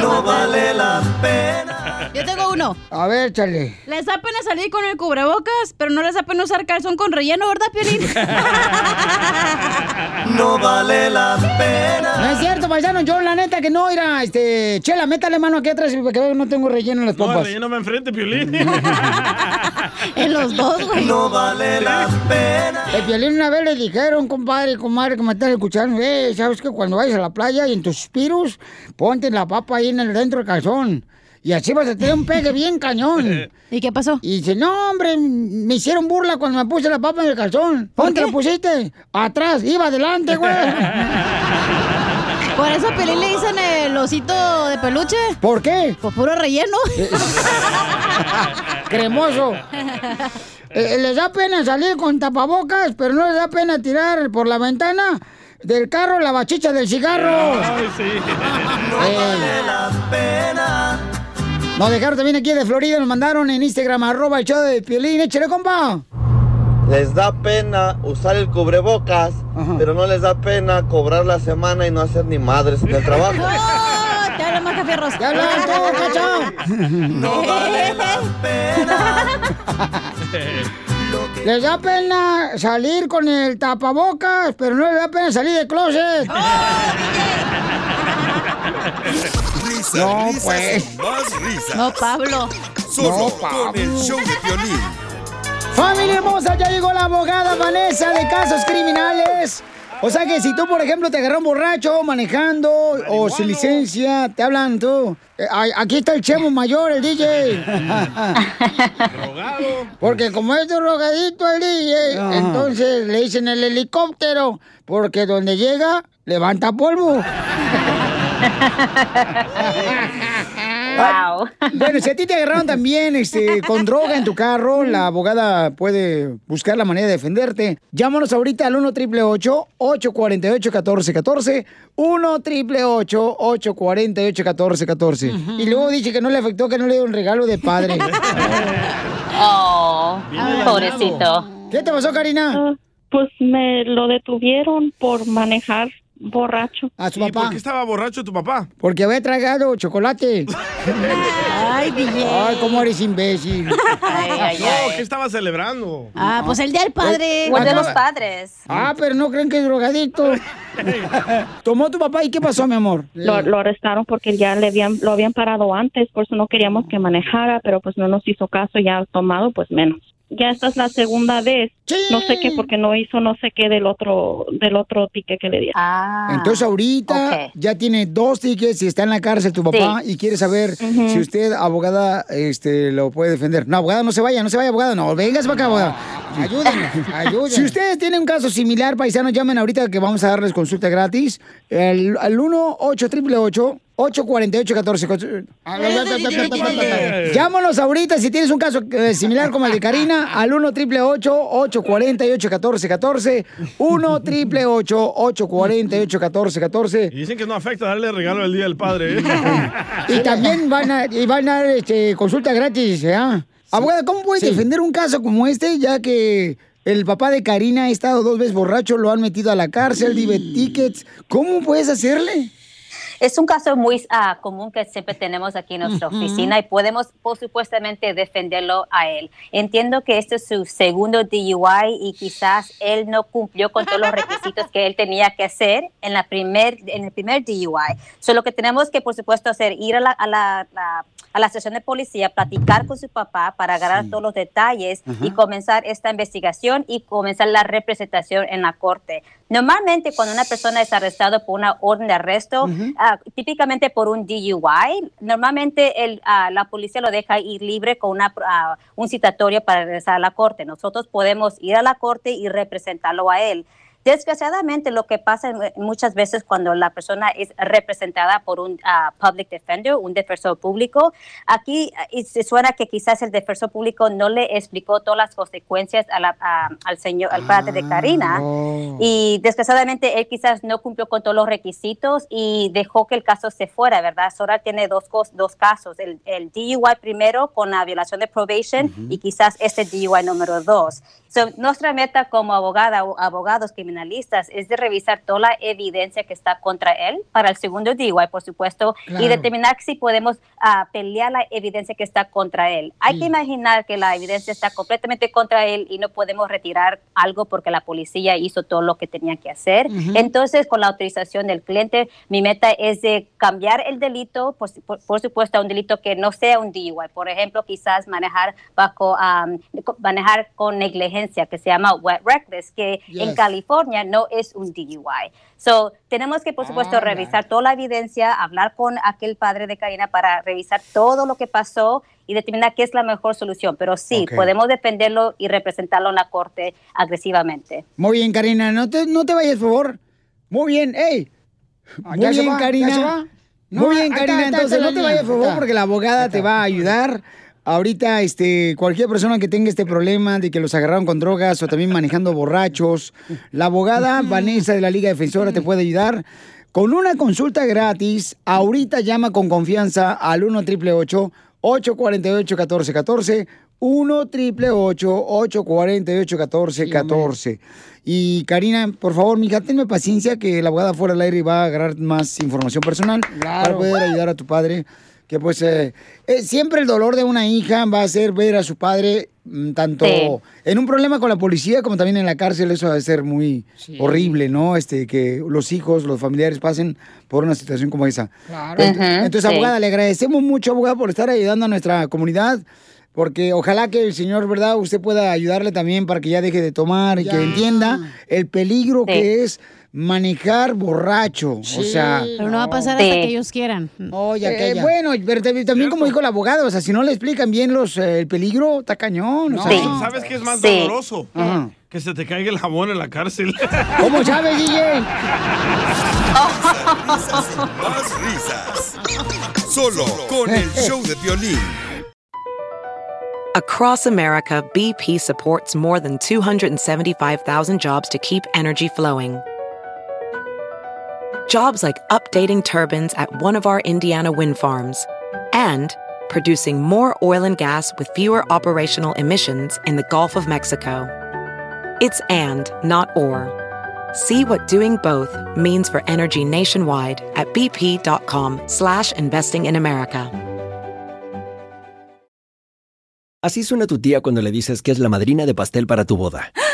Speaker 17: No vale la pena.
Speaker 3: Yo tengo uno.
Speaker 1: A ver, chale.
Speaker 3: Les da pena salir con el cubrebocas, pero no les da pena usar calzón con relleno, ¿verdad, Piolín? <laughs>
Speaker 17: No vale la pena.
Speaker 1: No es cierto, paisano. Yo, la neta, que no, era, este. Chela, métale mano aquí atrás porque veo que no tengo relleno en las
Speaker 2: No,
Speaker 1: pompas.
Speaker 2: relleno me enfrente, Piolín. <laughs>
Speaker 3: en los dos, güey.
Speaker 17: No vale la pena.
Speaker 1: El violín una vez le dijeron, compadre, comadre, que me están escuchando, eh, ¿sabes que cuando vayas a la playa y en tus suspiros, ponte la papa ahí en el dentro del calzón? Y así vas a tener un pegue bien cañón. <laughs>
Speaker 3: ¿Y qué pasó?
Speaker 1: Y dice, no, hombre, me hicieron burla cuando me puse la papa en el calzón. ¿Dónde la pusiste? Atrás, iba adelante, güey. <laughs>
Speaker 3: Por eso a Piolín le dicen el osito de peluche.
Speaker 1: ¿Por qué?
Speaker 3: Por puro relleno. <laughs>
Speaker 1: Cremoso. Eh, les da pena salir con tapabocas, pero no les da pena tirar por la ventana del carro la bachicha del cigarro.
Speaker 2: Ay, sí.
Speaker 1: Eh, Nos dejaron también aquí de Florida, nos mandaron en Instagram, arroba el show de Piolín. Échale, compa.
Speaker 23: Les da pena usar el cubrebocas, pero no les da pena cobrar la semana y no hacer ni madres en el trabajo. <laughs>
Speaker 3: ¡Oh! Te habla Maca Fierros.
Speaker 1: ¡Te hablan todo, cacho! <laughs>
Speaker 17: No vale la <laughs>
Speaker 1: Les da pena salir con el tapabocas, pero no les da pena salir de closet.
Speaker 7: Risas,
Speaker 1: No,
Speaker 7: risas
Speaker 1: pues.
Speaker 7: y más risas.
Speaker 3: No, Pablo.
Speaker 7: Solo
Speaker 1: No,
Speaker 7: con el show de Piolín.
Speaker 1: Familia hermosa, ya llegó la abogada Vanessa de casos criminales. O sea que si tú, por ejemplo, te agarras un borracho manejando o sin licencia, te hablan tú. Eh, aquí está el chemo mayor, el DJ. Porque como es drogadito el DJ, entonces le dicen el helicóptero. Porque donde llega, levanta polvo.
Speaker 17: Wow.
Speaker 1: Bueno, si a ti te agarraron también este, con droga en tu carro, la abogada puede buscar la manera de defenderte. Llámanos ahorita al 1 888 848 1414 1 888 848 1414 Y luego dice que no le afectó que no le dio un regalo de padre. <laughs>
Speaker 24: Oh, pobrecito.
Speaker 1: ¿Qué te pasó, Karina?
Speaker 24: Pues me lo detuvieron por manejar borracho.
Speaker 1: A su
Speaker 2: ¿Y por
Speaker 1: papá.
Speaker 2: qué estaba borracho tu papá?
Speaker 1: Porque había tragado chocolate.
Speaker 3: Ay, DJ.
Speaker 1: Ay, cómo eres imbécil.
Speaker 2: no, ¿qué estaba celebrando?
Speaker 3: Ah, pues el día del padre.
Speaker 1: O el de los
Speaker 24: padres.
Speaker 1: Ah, pero no creen que es drogadicto. <laughs> Tomó tu papá y ¿qué pasó, mi amor?
Speaker 24: Lo, lo arrestaron porque ya le habían, lo habían parado antes, por eso no queríamos que manejara, pero pues no nos hizo caso, ya tomado, pues menos. Ya esta es la segunda vez. No sé qué, porque no hizo no sé qué del otro, del otro ticket que le dieron.
Speaker 1: Entonces ahorita ya tiene dos tickets y está en la cárcel tu papá y quiere saber si usted, abogada, este, lo puede defender. No, abogada, no se vaya, no se vaya, abogada, no, vengas para acá, abogada. Ayúdenos, <laughs> ayúdenos. Si ustedes tienen un caso similar, paisanos, llamen ahorita que vamos a darles consulta gratis. El, al 1 8 848 14 Llámanos ahorita si tienes un caso eh, similar como el de Karina al 1 888 848 1414 1 888 848 1414
Speaker 2: Y dicen que no afecta darle regalo el día del padre. ¿eh? <laughs>
Speaker 1: y también van a, y van a dar este, consulta gratis, ¿ya? Abogada, ¿cómo puedes defender un caso como este ya que El papá de Karina ha estado dos veces borracho, lo han metido a la cárcel, dive tickets. ¿Cómo puedes hacerle?
Speaker 25: Es un caso muy ah, común que siempre tenemos aquí en nuestra oficina y podemos, por supuestamente, defenderlo a él. Entiendo que este es su segundo DUI y quizás él no cumplió con todos los requisitos que él tenía que hacer en, la primer, en el primer DUI. So, lo que tenemos que, por supuesto, hacer, ir a la, a la- la- a la estación de policía, platicar con su papá para agarrar todos los detalles y comenzar esta investigación y comenzar la representación en la corte. Normalmente cuando una persona es arrestada por una orden de arresto, ah, típicamente por un DUI, normalmente el, ah, la policía lo deja ir libre con una, ah, un citatorio para regresar a la corte. Nosotros podemos ir a la corte y representarlo a él. Desgraciadamente, lo que pasa muchas veces cuando la persona es representada por un ah, public defender, un defensor público, aquí ah, se suena que quizás el defensor público no le explicó todas las consecuencias a la- a- al señor, al padre de Karina. Y desgraciadamente él quizás no cumplió con todos los requisitos y dejó que el caso se fuera, ¿verdad? Sora tiene dos, dos casos, el, el DUI primero con la violación de probation y quizás este DUI número dos. So, nuestra meta como abogada o abogados criminalistas es de revisar toda la evidencia que está contra él para el segundo DUI, por supuesto,
Speaker 26: Claro.
Speaker 25: y determinar si podemos ah, pelear la evidencia que está contra él. Hay que imaginar que la evidencia está completamente contra él y no podemos retirar algo porque la policía hizo todo lo que tenía que hacer.
Speaker 26: Ujú.
Speaker 25: Entonces, con la autorización del cliente, mi meta es de cambiar el delito, por, por- por supuesto, a un delito que no sea un DUI. Por ejemplo, quizás manejar bajo co- manejar con negligencia, que se llama wet reckless, que en
Speaker 26: Yes.
Speaker 25: California no es un DUI. So, tenemos que, por supuesto,
Speaker 26: Ah,
Speaker 25: revisar toda la evidencia, hablar con aquel padre de Karina para revisar todo lo que pasó y determinar qué es la mejor solución. Pero sí,
Speaker 1: Ok.
Speaker 25: podemos defenderlo y representarlo en la corte agresivamente.
Speaker 1: Muy bien, Karina. No te, no te vayas, por favor. Muy bien, ey. Muy
Speaker 25: ¿ya se
Speaker 1: bien,
Speaker 25: va? ¿Ya
Speaker 1: Karina.
Speaker 25: se va?
Speaker 1: Muy
Speaker 25: No,
Speaker 1: bien, Karina. Entonces, no te vayas, por favor, porque la abogada te va a ayudar. Ahorita, este, cualquier persona que tenga este problema de que los agarraron con drogas o también manejando borrachos, la abogada Vanessa de la Liga Defensora te puede ayudar. Con una consulta gratis, ahorita llama con confianza al 1 888 848 1414 1 888 848 1414 Y Karina, por favor, mija, tenme paciencia que la abogada fuera del aire y va a agarrar más información personal para poder ayudar a tu padre. Que pues eh, eh, siempre el dolor de una hija va a ser ver a su padre mm, tanto
Speaker 26: Sí.
Speaker 1: en un problema con la policía como también en la cárcel. Eso va a ser muy horrible, ¿no? Este, que los hijos, los familiares pasen por una situación como esa.
Speaker 26: Claro.
Speaker 1: Entonces,
Speaker 26: sí.
Speaker 1: abogada, le agradecemos mucho, abogada, por estar ayudando a nuestra comunidad. Porque ojalá que el señor, ¿verdad? Usted pueda ayudarle también para que ya deje de tomar y que entienda el peligro que es manejar borracho. O sea.
Speaker 3: Pero no va a pasar hasta que ellos quieran.
Speaker 1: Oye, Eh, bueno, pero también como dijo la abogada, o sea, si no le explican bien los eh, el peligro, está cañón. o sea,
Speaker 2: No, ¿Sabes qué es más doloroso?
Speaker 1: Ajá.
Speaker 2: Que se te caiga el jabón en la cárcel. <laughs>
Speaker 1: ¿Cómo sabes, DJ?
Speaker 7: Más risas. Solo con el show de violín.
Speaker 27: Across America, BP supports more than 275,000 jobs to keep energy flowing. Jobs like updating turbines at one of our Indiana wind farms and producing more oil and gas with fewer operational emissions in the Gulf of Mexico. It's and, not or. See what doing both means for energy nationwide at bp.com slash investing in America.
Speaker 28: Así suena tu tía cuando le dices que es la madrina de pastel para tu boda. <gasps> <gasps> ¡Ah!